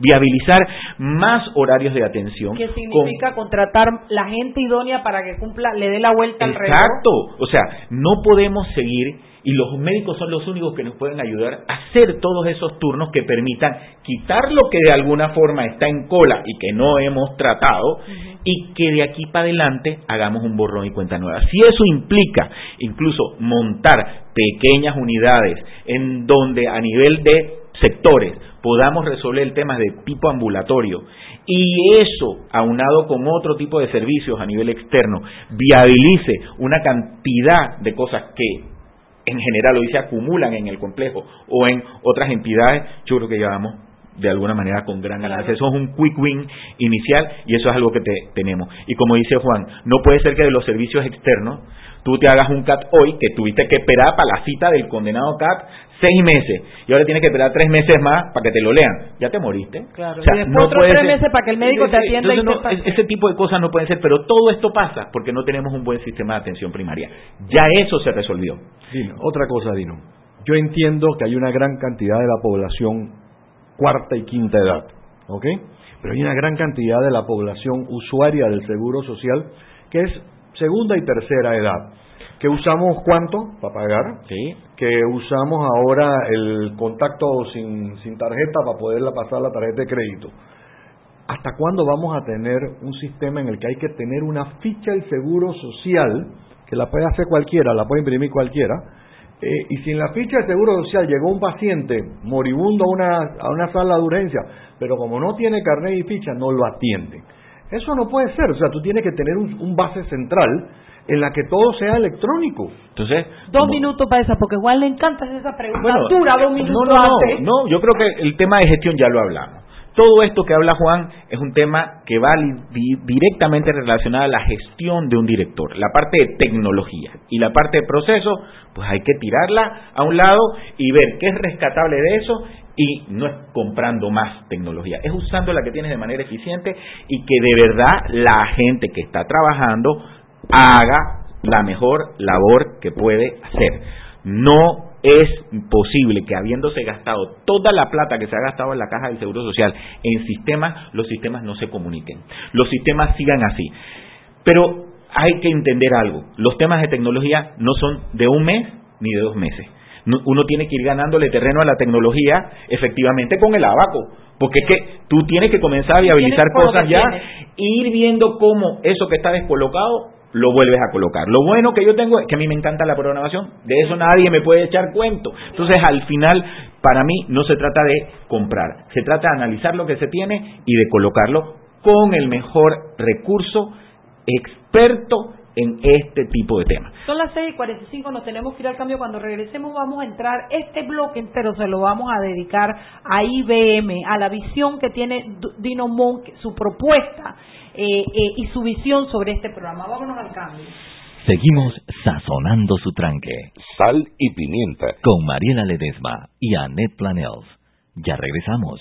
viabilizar más horarios de atención. ¿Qué con- significa contratar la gente idónea para que cumpla, le dé la vuelta al reloj? Exacto. O sea, no podemos seguir y los médicos son los únicos que nos pueden ayudar a hacer todos esos turnos que permitan quitar lo que de alguna forma está en cola y que no hemos tratado y que de aquí para adelante hagamos un borrón y cuenta nueva. Si eso implica incluso montar pequeñas unidades en donde a nivel de sectores podamos resolver el tema de tipo ambulatorio y eso, aunado con otro tipo de servicios a nivel externo, viabilice una cantidad de cosas que en general hoy se acumulan en el complejo o en otras entidades, yo creo que llevamos de alguna manera con gran ganancia. Eso es un quick win inicial y eso es algo que te- tenemos. Y como dice Juan, no puede ser que de los servicios externos tú te hagas un CAT hoy que tuviste que esperar para la cita del condenado CAT seis meses y ahora tienes que esperar tres meses más para que te lo lean. Ya te moriste. Claro, O sea, y después no otros tres ser- meses para que el médico te Sí, atienda y no, es- ese tipo de cosas no pueden ser, pero todo esto pasa porque no tenemos un buen sistema de atención primaria. Ya eso se resolvió. Dino, otra cosa, Dino. Yo entiendo que hay una gran cantidad de la población cuarta y quinta edad, ¿ok? Pero hay una gran cantidad de la población usuaria del Seguro Social que es segunda y tercera edad. Que usamos cuánto para pagar, Sí. que usamos ahora el contacto sin, sin tarjeta para poderla pasar la tarjeta de crédito. ¿Hasta cuándo vamos a tener un sistema en el que hay que tener una ficha del seguro social, que la puede hacer cualquiera, la puede imprimir cualquiera, eh, y si en la ficha del seguro social llegó un paciente moribundo a una, a una sala de urgencia, pero como no tiene carnet y ficha, no lo atienden? Eso no puede ser, o sea, tú tienes que tener un, un base central en la que todo sea electrónico. Entonces, Dos como- minutos para esa, porque igual le encanta hacer esa pregunta. Bueno, Dura dos no, minutos no, no, antes. no, yo creo que el tema de gestión ya lo hablamos. Todo esto que habla Juan es un tema que va di- directamente relacionado a la gestión de un director, la parte de tecnología y la parte de proceso, pues hay que tirarla a un lado y ver qué es rescatable de eso y no es comprando más tecnología, es usando la que tienes de manera eficiente y que de verdad la gente que está trabajando haga la mejor labor que puede hacer. No es posible que habiéndose gastado toda la plata que se ha gastado en la caja del Seguro Social en sistemas, los sistemas no se comuniquen. Los sistemas sigan así. Pero hay que entender algo. Los temas de tecnología no son de un mes ni de dos meses. No- Uno tiene que ir ganándole terreno a la tecnología efectivamente con el abaco. Porque es que tú tienes que comenzar a viabilizar cosas ya e ir viendo cómo eso que está descolocado lo vuelves a colocar. Lo bueno que yo tengo es que a mí me encanta la programación, de eso nadie me puede echar cuento. Entonces, al final, para mí no se trata de comprar, se trata de analizar lo que se tiene y de colocarlo con el mejor recurso experto en este tipo de temas. Son las 6 y 45, nos tenemos que ir al cambio. Cuando regresemos vamos a entrar, este bloque entero se lo vamos a dedicar a IBM, a la visión que tiene Dino Monk, su propuesta eh, eh, y su visión sobre este programa. Vámonos al cambio. Seguimos sazonando su tranque. Sal y pimienta. Con Mariela Ledesma y Annette Planels. Ya regresamos.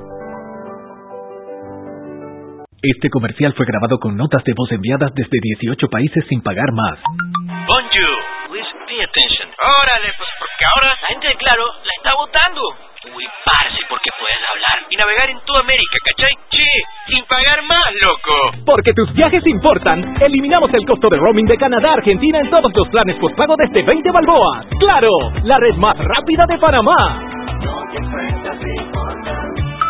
Este comercial fue grabado con notas de voz enviadas desde 18 países sin pagar más. Bonjour, please pay attention. Órale, pues porque ahora la gente de Claro la está votando. Uy, parce, porque puedes hablar y navegar en toda América, ¿cachai? Che, sin pagar más, loco. Porque tus viajes importan, eliminamos el costo de roaming de Canadá a Argentina en todos los planes postpago desde 20 balboas. ¡Claro! La red más rápida de Panamá.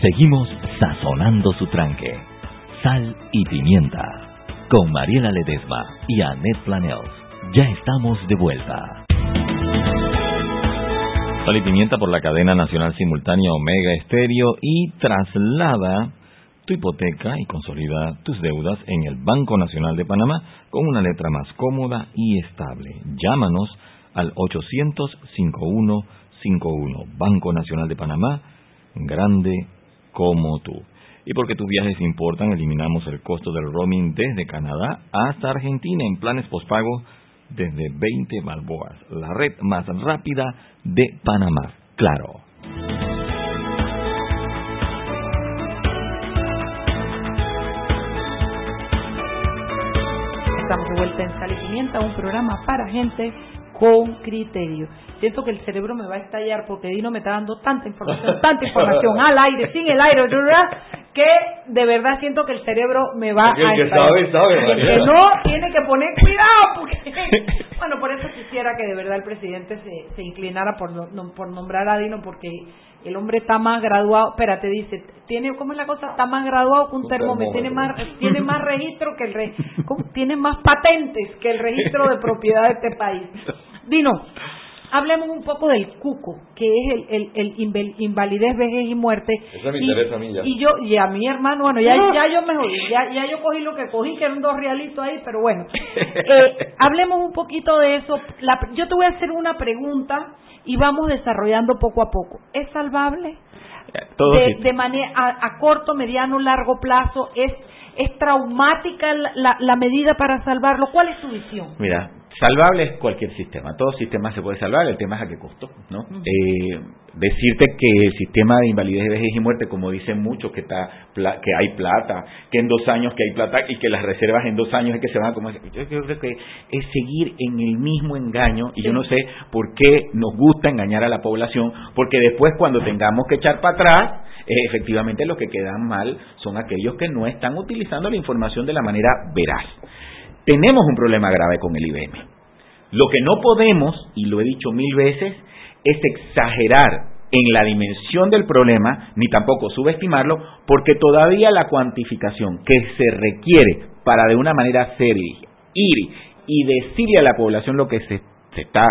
Seguimos sazonando su tranque. Sal y pimienta. Con Mariela Ledesma y Annette Planels. Ya estamos de vuelta. Sal y pimienta por la cadena nacional simultánea Omega Estéreo y traslada tu hipoteca y consolida tus deudas en el Banco Nacional de Panamá con una letra más cómoda y estable. Llámanos al 800-5151. Banco Nacional de Panamá, grande como tú. Y porque tus viajes importan, eliminamos el costo del roaming desde Canadá hasta Argentina en planes postpago desde 20 balboas. La red más rápida de Panamá. Claro. Estamos de vuelta en Sal un programa para gente con criterio. Siento que el cerebro me va a estallar porque Dino me está dando tanta información, tanta información al aire, sin el aire, ¿verdad? que de verdad siento que el cerebro me va a que estallar. sabe, sabe, El que no tiene que poner cuidado porque bueno, por eso quisiera que de verdad el presidente se, se inclinara por no- por nombrar a Dino porque el hombre está más graduado, espérate, dice, tiene ¿cómo es la cosa? Está más graduado que un, Un termómetro, tiene más tiene más registro que el re- tiene más patentes que el registro de propiedad de este país. Dino, hablemos un poco del cuco, que es el, el, el invalidez, vejez y muerte. Eso me Y- interesa a mí ya. Y yo, y a mi hermano, bueno, ya, ya yo me jodí, ya, ya yo cogí lo que cogí, que eran dos realitos ahí, pero bueno. Eh, hablemos un poquito de eso. La- yo te voy a hacer una pregunta y vamos desarrollando poco a poco. ¿Es salvable? Todo de, sí. de manera a, a corto, mediano, largo plazo, es es traumática la, la, la medida para salvarlo. ¿Cuál es tu visión? Mira, salvable es cualquier sistema. Todo sistema se puede salvar, el tema es a qué costo, ¿no? Eh, decirte que el sistema de invalidez, vejez y muerte, como dicen muchos, que está que hay plata, que en dos años que hay plata y que las reservas en dos años es que se van a comer. Yo creo que es seguir en el mismo engaño y yo no sé por qué nos gusta engañar a la población, porque después cuando tengamos que echar para atrás, eh, efectivamente los que quedan mal son aquellos que no están utilizando la información de la manera veraz. Tenemos un problema grave con el IBM. Lo que no podemos, y lo he dicho mil veces, es exagerar en la dimensión del problema, ni tampoco subestimarlo, porque todavía la cuantificación que se requiere para de una manera seria ir y decirle a la población lo que se, se está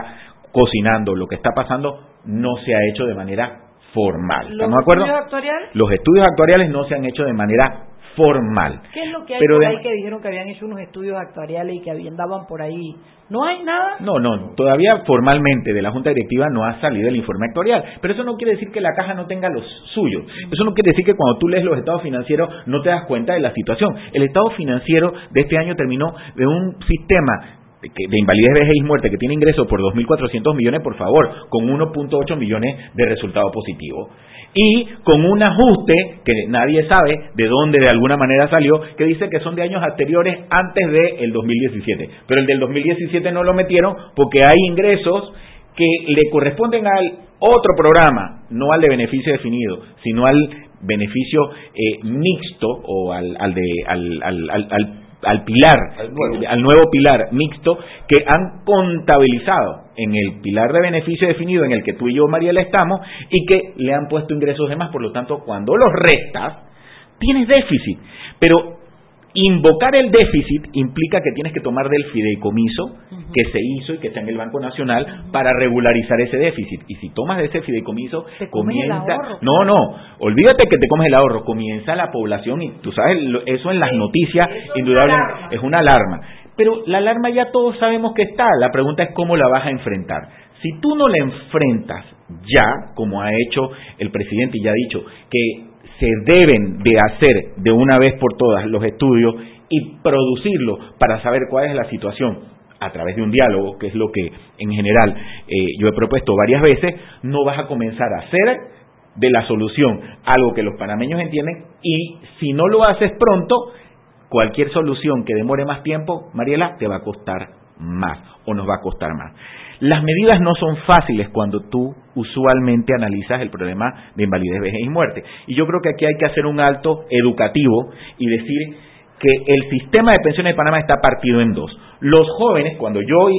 cocinando, lo que está pasando, no se ha hecho de manera formal. ¿Los ¿Estamos de acuerdo? estudios? Los estudios actuariales no se han hecho de manera formal. ¿Qué es lo que hay Pero por de- ahí que dijeron que habían hecho unos estudios actuariales y que habían daban por ahí? ¿No hay nada? No, no, todavía formalmente de la Junta Directiva no ha salido el informe actuarial, pero eso no quiere decir que la caja no tenga los suyos. Eso no quiere decir que cuando tú lees los estados financieros no te das cuenta de la situación. El estado financiero de este año terminó de un sistema de invalidez, vejez y muerte que tiene ingresos por 2.400 millones, por favor, con 1.8 millones de resultado positivo. Y con un ajuste que nadie sabe de dónde de alguna manera salió, que dice que son de años anteriores antes del 2017. Pero el del 2017 no lo metieron porque hay ingresos que le corresponden al otro programa, no al de beneficio definido, sino al beneficio eh, mixto o al, al de, al, al- al- al- al pilar, al nuevo pilar mixto que han contabilizado en el pilar de beneficio definido en el que tú y yo, Mariela, estamos y que le han puesto ingresos de más. Por lo tanto, cuando los restas, tienes déficit. Pero invocar el déficit implica que tienes que tomar del fideicomiso que se hizo y que está en el Banco Nacional para regularizar ese déficit. Y si tomas de ese fideicomiso, Te comes el comienza... ahorro. No, no, olvídate que te comes el ahorro, comienza la población y tú sabes, eso en las noticias indudablemente es una alarma. Pero la alarma ya todos sabemos que está, la pregunta es cómo la vas a enfrentar. Si tú no la enfrentas ya, como ha hecho el presidente y ya ha dicho, que se deben de hacer de una vez por todas los estudios y producirlos para saber cuál es la situación a través de un diálogo, que es lo que en general eh, yo he propuesto varias veces, no vas a comenzar a hacer de la solución algo que los panameños entienden y si no lo haces pronto, cualquier solución que demore más tiempo, Mariela, te va a costar más o nos va a costar más. Las medidas no son fáciles cuando tú usualmente analizas el problema de invalidez, vejez y muerte. Y yo creo que aquí hay que hacer un alto educativo y decir que el sistema de pensiones de Panamá está partido en dos. Los jóvenes, cuando yo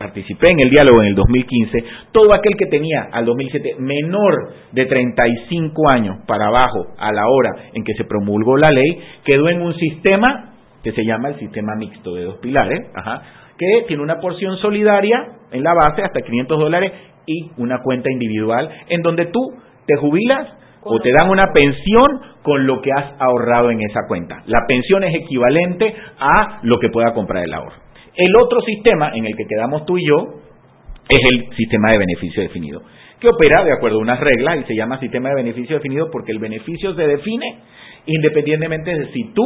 participé en el diálogo en el 2015, todo aquel que tenía al 2007 menor de 35 años para abajo a la hora en que se promulgó la ley, quedó en un sistema que se llama el sistema mixto de dos pilares, ajá, que tiene una porción solidaria en la base hasta 500 dólares y una cuenta individual en donde tú te jubilas o te dan una pensión con lo que has ahorrado en esa cuenta. La pensión es equivalente a lo que pueda comprar el ahorro. El otro sistema en el que quedamos tú y yo es el sistema de beneficio definido, que opera de acuerdo a unas reglas y se llama sistema de beneficio definido porque el beneficio se define independientemente de si tú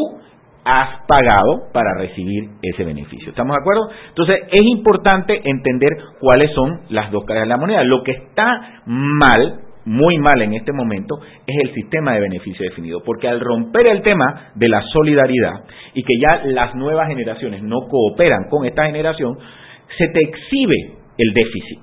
has pagado para recibir ese beneficio. ¿Estamos de acuerdo? Entonces, es importante entender cuáles son las dos caras de la moneda. Lo que está mal, muy mal en este momento, es el sistema de beneficio definido, porque al romper el tema de la solidaridad y que ya las nuevas generaciones no cooperan con esta generación, se te exhibe el déficit.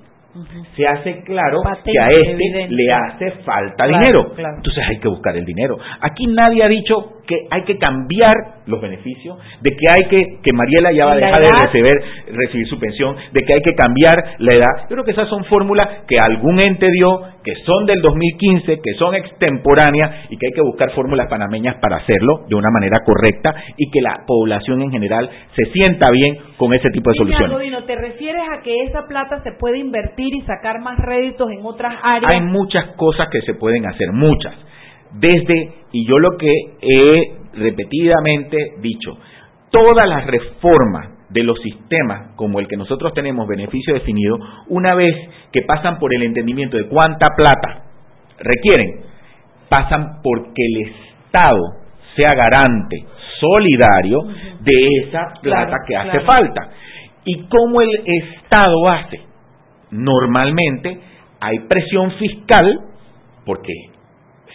Se hace claro Patente, que a este evidente. le hace falta Claro, dinero. claro. Entonces hay que buscar el dinero. Aquí nadie ha dicho que hay que cambiar los beneficios, de que hay que, que Mariela ya va a ¿Y la dejar de recibir, recibir su pensión, de que hay que cambiar la edad. Yo creo que esas son fórmulas que algún ente dio, que son del 2015, que son extemporáneas y que hay que buscar fórmulas panameñas para hacerlo de una manera correcta y que la población en general se sienta bien con ese tipo de soluciones. ¿te refieres a que esa plata se puede invertir y sacar más réditos en otras áreas? Hay muchas cosas que se pueden hacer, muchas. Desde, y yo lo que he repetidamente dicho, todas las reformas de los sistemas como el que nosotros tenemos beneficio definido, una vez que pasan por el entendimiento de cuánta plata requieren, pasan porque el Estado sea garante solidario de esa plata Claro, que hace claro. falta. ¿Y cómo el Estado hace? Normalmente hay presión fiscal, porque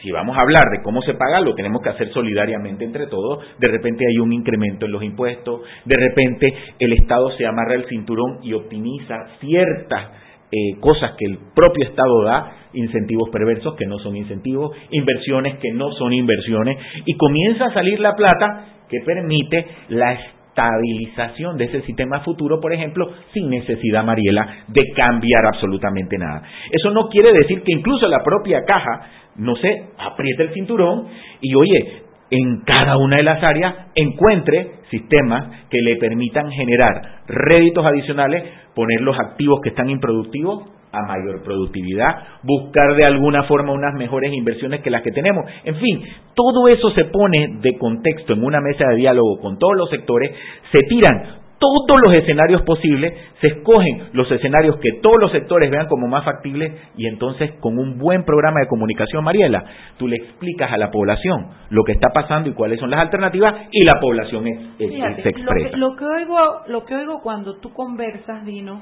si vamos a hablar de cómo se paga, lo tenemos que hacer solidariamente entre todos. De repente hay un incremento en los impuestos, de repente el Estado se amarra el cinturón y optimiza ciertas eh, cosas que el propio Estado da, incentivos perversos que no son incentivos, inversiones que no son inversiones, y comienza a salir la plata que permite la estabilización de ese sistema futuro, por ejemplo, sin necesidad, Mariela, de cambiar absolutamente nada. Eso no quiere decir que incluso la propia caja, no sé, apriete el cinturón y oye, en cada una de las áreas encuentre sistemas que le permitan generar réditos adicionales, poner los activos que están improductivos a mayor productividad, buscar de alguna forma unas mejores inversiones que las que tenemos. En fin, todo eso se pone de contexto en una mesa de diálogo con todos los sectores, se tiran todos los escenarios posibles, se escogen los escenarios que todos los sectores vean como más factibles y entonces con un buen programa de comunicación, Mariela, tú le explicas a la población lo que está pasando y cuáles son las alternativas y la población es, se expresa. Lo que, oigo, lo que oigo cuando tú conversas, Dino,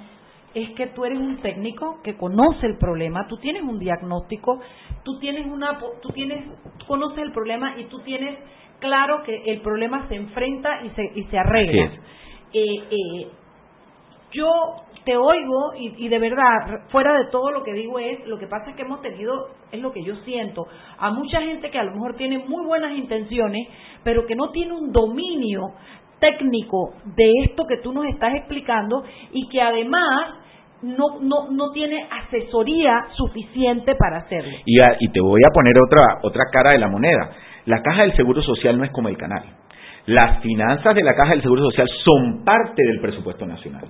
es que tú eres un técnico que conoce el problema, tú tienes un diagnóstico, tú tienes una, tú tienes, conoces el problema y tú tienes claro que el problema se enfrenta y se, y se arregla. Eh, eh, yo te oigo y, de verdad, fuera de todo lo que digo es, lo que pasa es que hemos tenido, es lo que yo siento, a mucha gente que a lo mejor tiene muy buenas intenciones, pero que no tiene un dominio técnico de esto que tú nos estás explicando y que además no, no, no tiene asesoría suficiente para hacerlo. Y, y te voy a poner otra, otra cara de la moneda. La caja del Seguro Social no es como el canal. Las finanzas de la Caja del Seguro Social son parte del presupuesto nacional.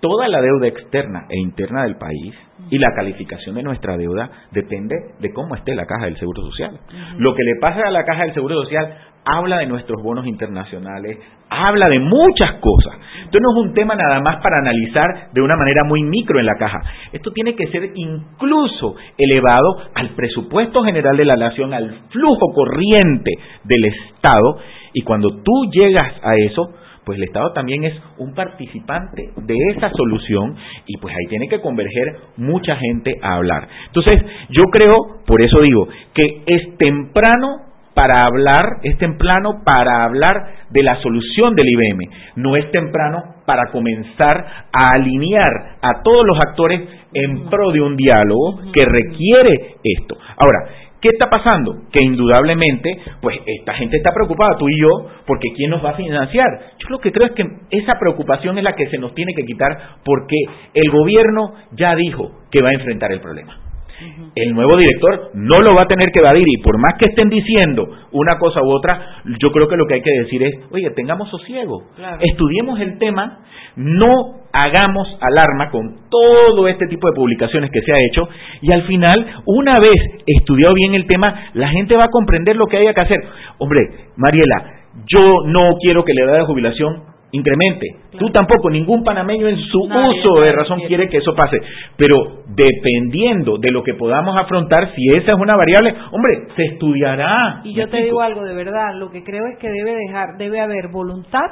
Toda la deuda externa e interna del país y la calificación de nuestra deuda depende de cómo esté la Caja del Seguro Social. Lo que le pasa a la Caja del Seguro Social habla de nuestros bonos internacionales, habla de muchas cosas. No es un tema nada más para analizar de una manera muy micro en la caja. Esto tiene que ser incluso elevado al presupuesto general de la nación, al flujo corriente del Estado y cuando tú llegas a eso, pues el Estado también es un participante de esa solución y pues ahí tiene que converger mucha gente a hablar. Entonces, yo creo, por eso digo, que es temprano para hablar, es temprano para hablar de la solución del IBM, no es temprano para comenzar a alinear a todos los actores en pro de un diálogo que requiere esto. Ahora, ¿Qué está pasando? Que indudablemente, pues esta gente está preocupada, tú y yo, porque ¿quién nos va a financiar? Yo lo que creo es que esa preocupación es la que se nos tiene que quitar porque el gobierno ya dijo que va a enfrentar el problema. El nuevo director no lo va a tener que evadir y por más que estén diciendo una cosa u otra, yo creo que lo que hay que decir es, oye, tengamos sosiego, estudiemos el tema, no hagamos alarma con todo este tipo de publicaciones que se ha hecho y al final, una vez estudiado bien el tema, la gente va a comprender lo que haya que hacer. Hombre, Mariela, yo no quiero que la edad de jubilación incremente. Tú tampoco, ningún panameño en su uso de razón quiere que eso pase. Pero dependiendo de lo que podamos afrontar, si esa es una variable, hombre, se estudiará. Y yo te digo algo de verdad, lo que creo es que debe dejar, debe haber voluntad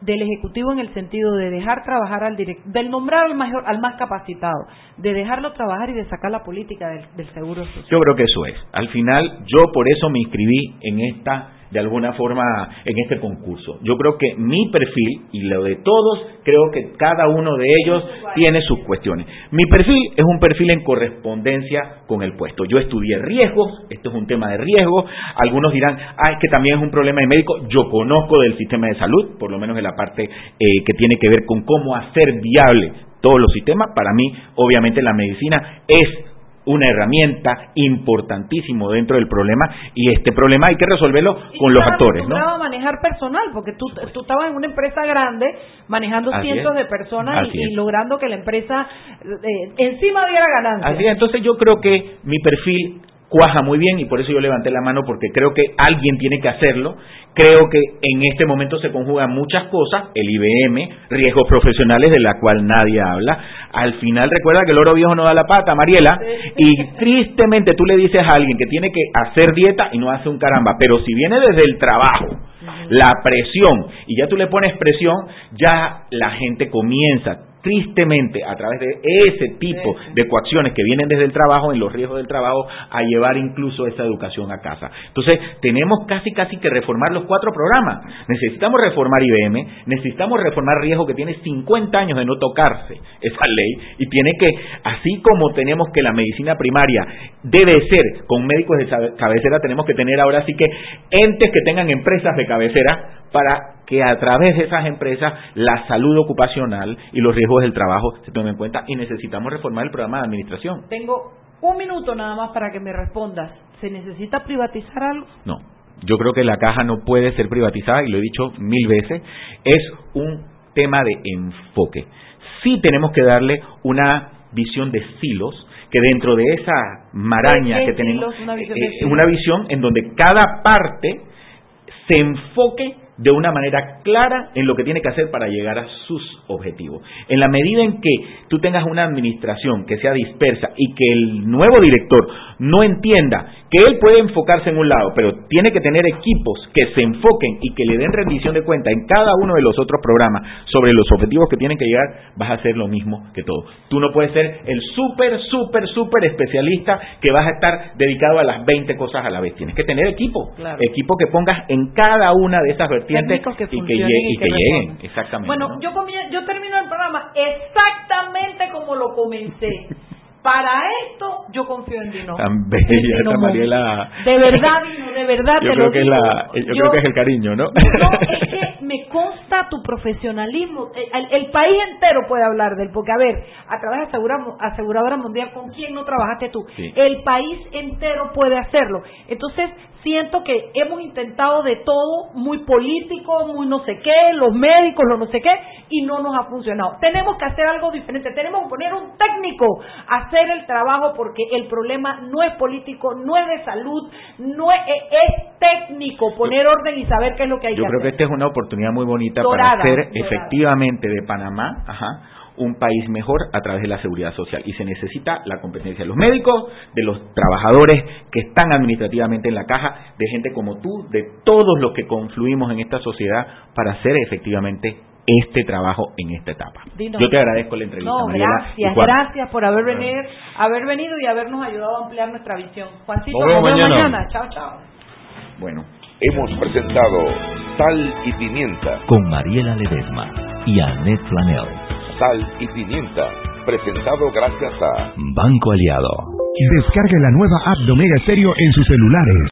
del ejecutivo en el sentido de dejar trabajar al director, del nombrar al mayor, al más capacitado, de dejarlo trabajar y de sacar la política del, del seguro social. Yo creo que eso es. Al final, yo por eso me inscribí en esta de alguna forma en este concurso. Yo creo que mi perfil y lo de todos, creo que cada uno de ellos tiene sus cuestiones. Mi perfil es un perfil en correspondencia con el puesto. Yo estudié riesgos, esto es un tema de riesgo. Algunos dirán, ah, es que también es un problema de médico. Yo conozco del sistema de salud, por lo menos en la parte eh, que tiene que ver con cómo hacer viable todos los sistemas. Para mí, obviamente, la medicina es una herramienta importantísimo dentro del problema y este problema hay que resolverlo con los actores, ¿no? a manejar personal porque tú, tú estabas en una empresa grande manejando cientos de personas y, logrando que la empresa eh, encima diera ganancias. Así es, entonces yo creo que mi perfil cuaja muy bien y por eso yo levanté la mano porque creo que alguien tiene que hacerlo. Creo que en este momento se conjugan muchas cosas, el IBM, riesgos profesionales de la cual nadie habla. Al final recuerda que el oro viejo no da la pata, Mariela, y tristemente tú le dices a alguien que tiene que hacer dieta y no hace un caramba, pero si viene desde el trabajo, la presión, y ya tú le pones presión, ya la gente comienza tristemente a través de ese tipo de coacciones que vienen desde el trabajo, en los riesgos del trabajo, a llevar incluso esa educación a casa. Entonces, tenemos casi casi que reformar los cuatro programas. Necesitamos reformar IBM, necesitamos reformar riesgo que tiene 50 años de no tocarse esa ley y tiene que, así como tenemos que la medicina primaria debe ser con médicos de cabecera, tenemos que tener ahora sí que entes que tengan empresas de cabecera para que a través de esas empresas la salud ocupacional y los riesgos del trabajo se tomen en cuenta y necesitamos reformar el programa de administración. Tengo un minuto nada más para que me respondas. ¿Se necesita privatizar algo? No. Yo creo que la caja no puede ser privatizada y lo he dicho mil veces. Es un tema de enfoque. Sí tenemos que darle una visión de silos, que dentro de esa maraña que tenemos, una visión, eh, una visión en donde cada parte se enfoque de una manera clara en lo que tiene que hacer para llegar a sus objetivos. En la medida en que tú tengas una administración que sea dispersa y que el nuevo director no entienda que él puede enfocarse en un lado, pero tiene que tener equipos que se enfoquen y que le den rendición de cuenta en cada uno de los otros programas sobre los objetivos que tienen que llegar, vas a hacer lo mismo que todo. Tú no puedes ser el súper, súper, súper especialista que vas a estar dedicado a las 20 cosas a la vez. Tienes que tener equipo, equipo que pongas en cada una de esas vertientes que y que, y lleguen. Exactamente. Bueno, ¿no? yo, yo termino el programa exactamente como lo comencé. Para esto yo confío en Dino. Tan bella esta. Mariela. De verdad, Dino, de verdad Yo te creo lo que es la, yo, creo que es el cariño, ¿no? No, es que me consta tu profesionalismo. El, el país entero puede hablar de él, porque a ver, a través de asegura- aseguradora mundial, ¿con quién no trabajaste tú? Sí. El país entero puede hacerlo. Entonces, siento que hemos intentado de todo, muy político, muy no sé qué, los médicos, los no sé qué, y no nos ha funcionado. Tenemos que hacer algo diferente, tenemos que poner un técnico a hacer el trabajo porque el problema no es político, no es de salud, no es, es técnico, poner orden y saber qué es lo que hay Yo que creo que hacer. esta es una oportunidad muy bonita Dorada, para hacer dorada. efectivamente de Panamá ajá, un país mejor a través de la seguridad social. Y se necesita la competencia de los médicos, de los trabajadores que están administrativamente en la caja, de gente como tú, de todos los que confluimos en esta sociedad para hacer efectivamente este trabajo en esta etapa. Dino. Yo te agradezco la entrevista, No, Mariela. gracias, gracias por haber venido, haber venido y habernos ayudado a ampliar nuestra visión. Juancito, Nos vemos mañana. mañana. Chao, chao. Bueno. Hemos presentado Sal y Pimienta. Con Mariela Ledesma y Annette Planel. Sal y Pimienta. Presentado gracias a Banco Aliado. Descargue la nueva app de Omega Stereo en sus celulares.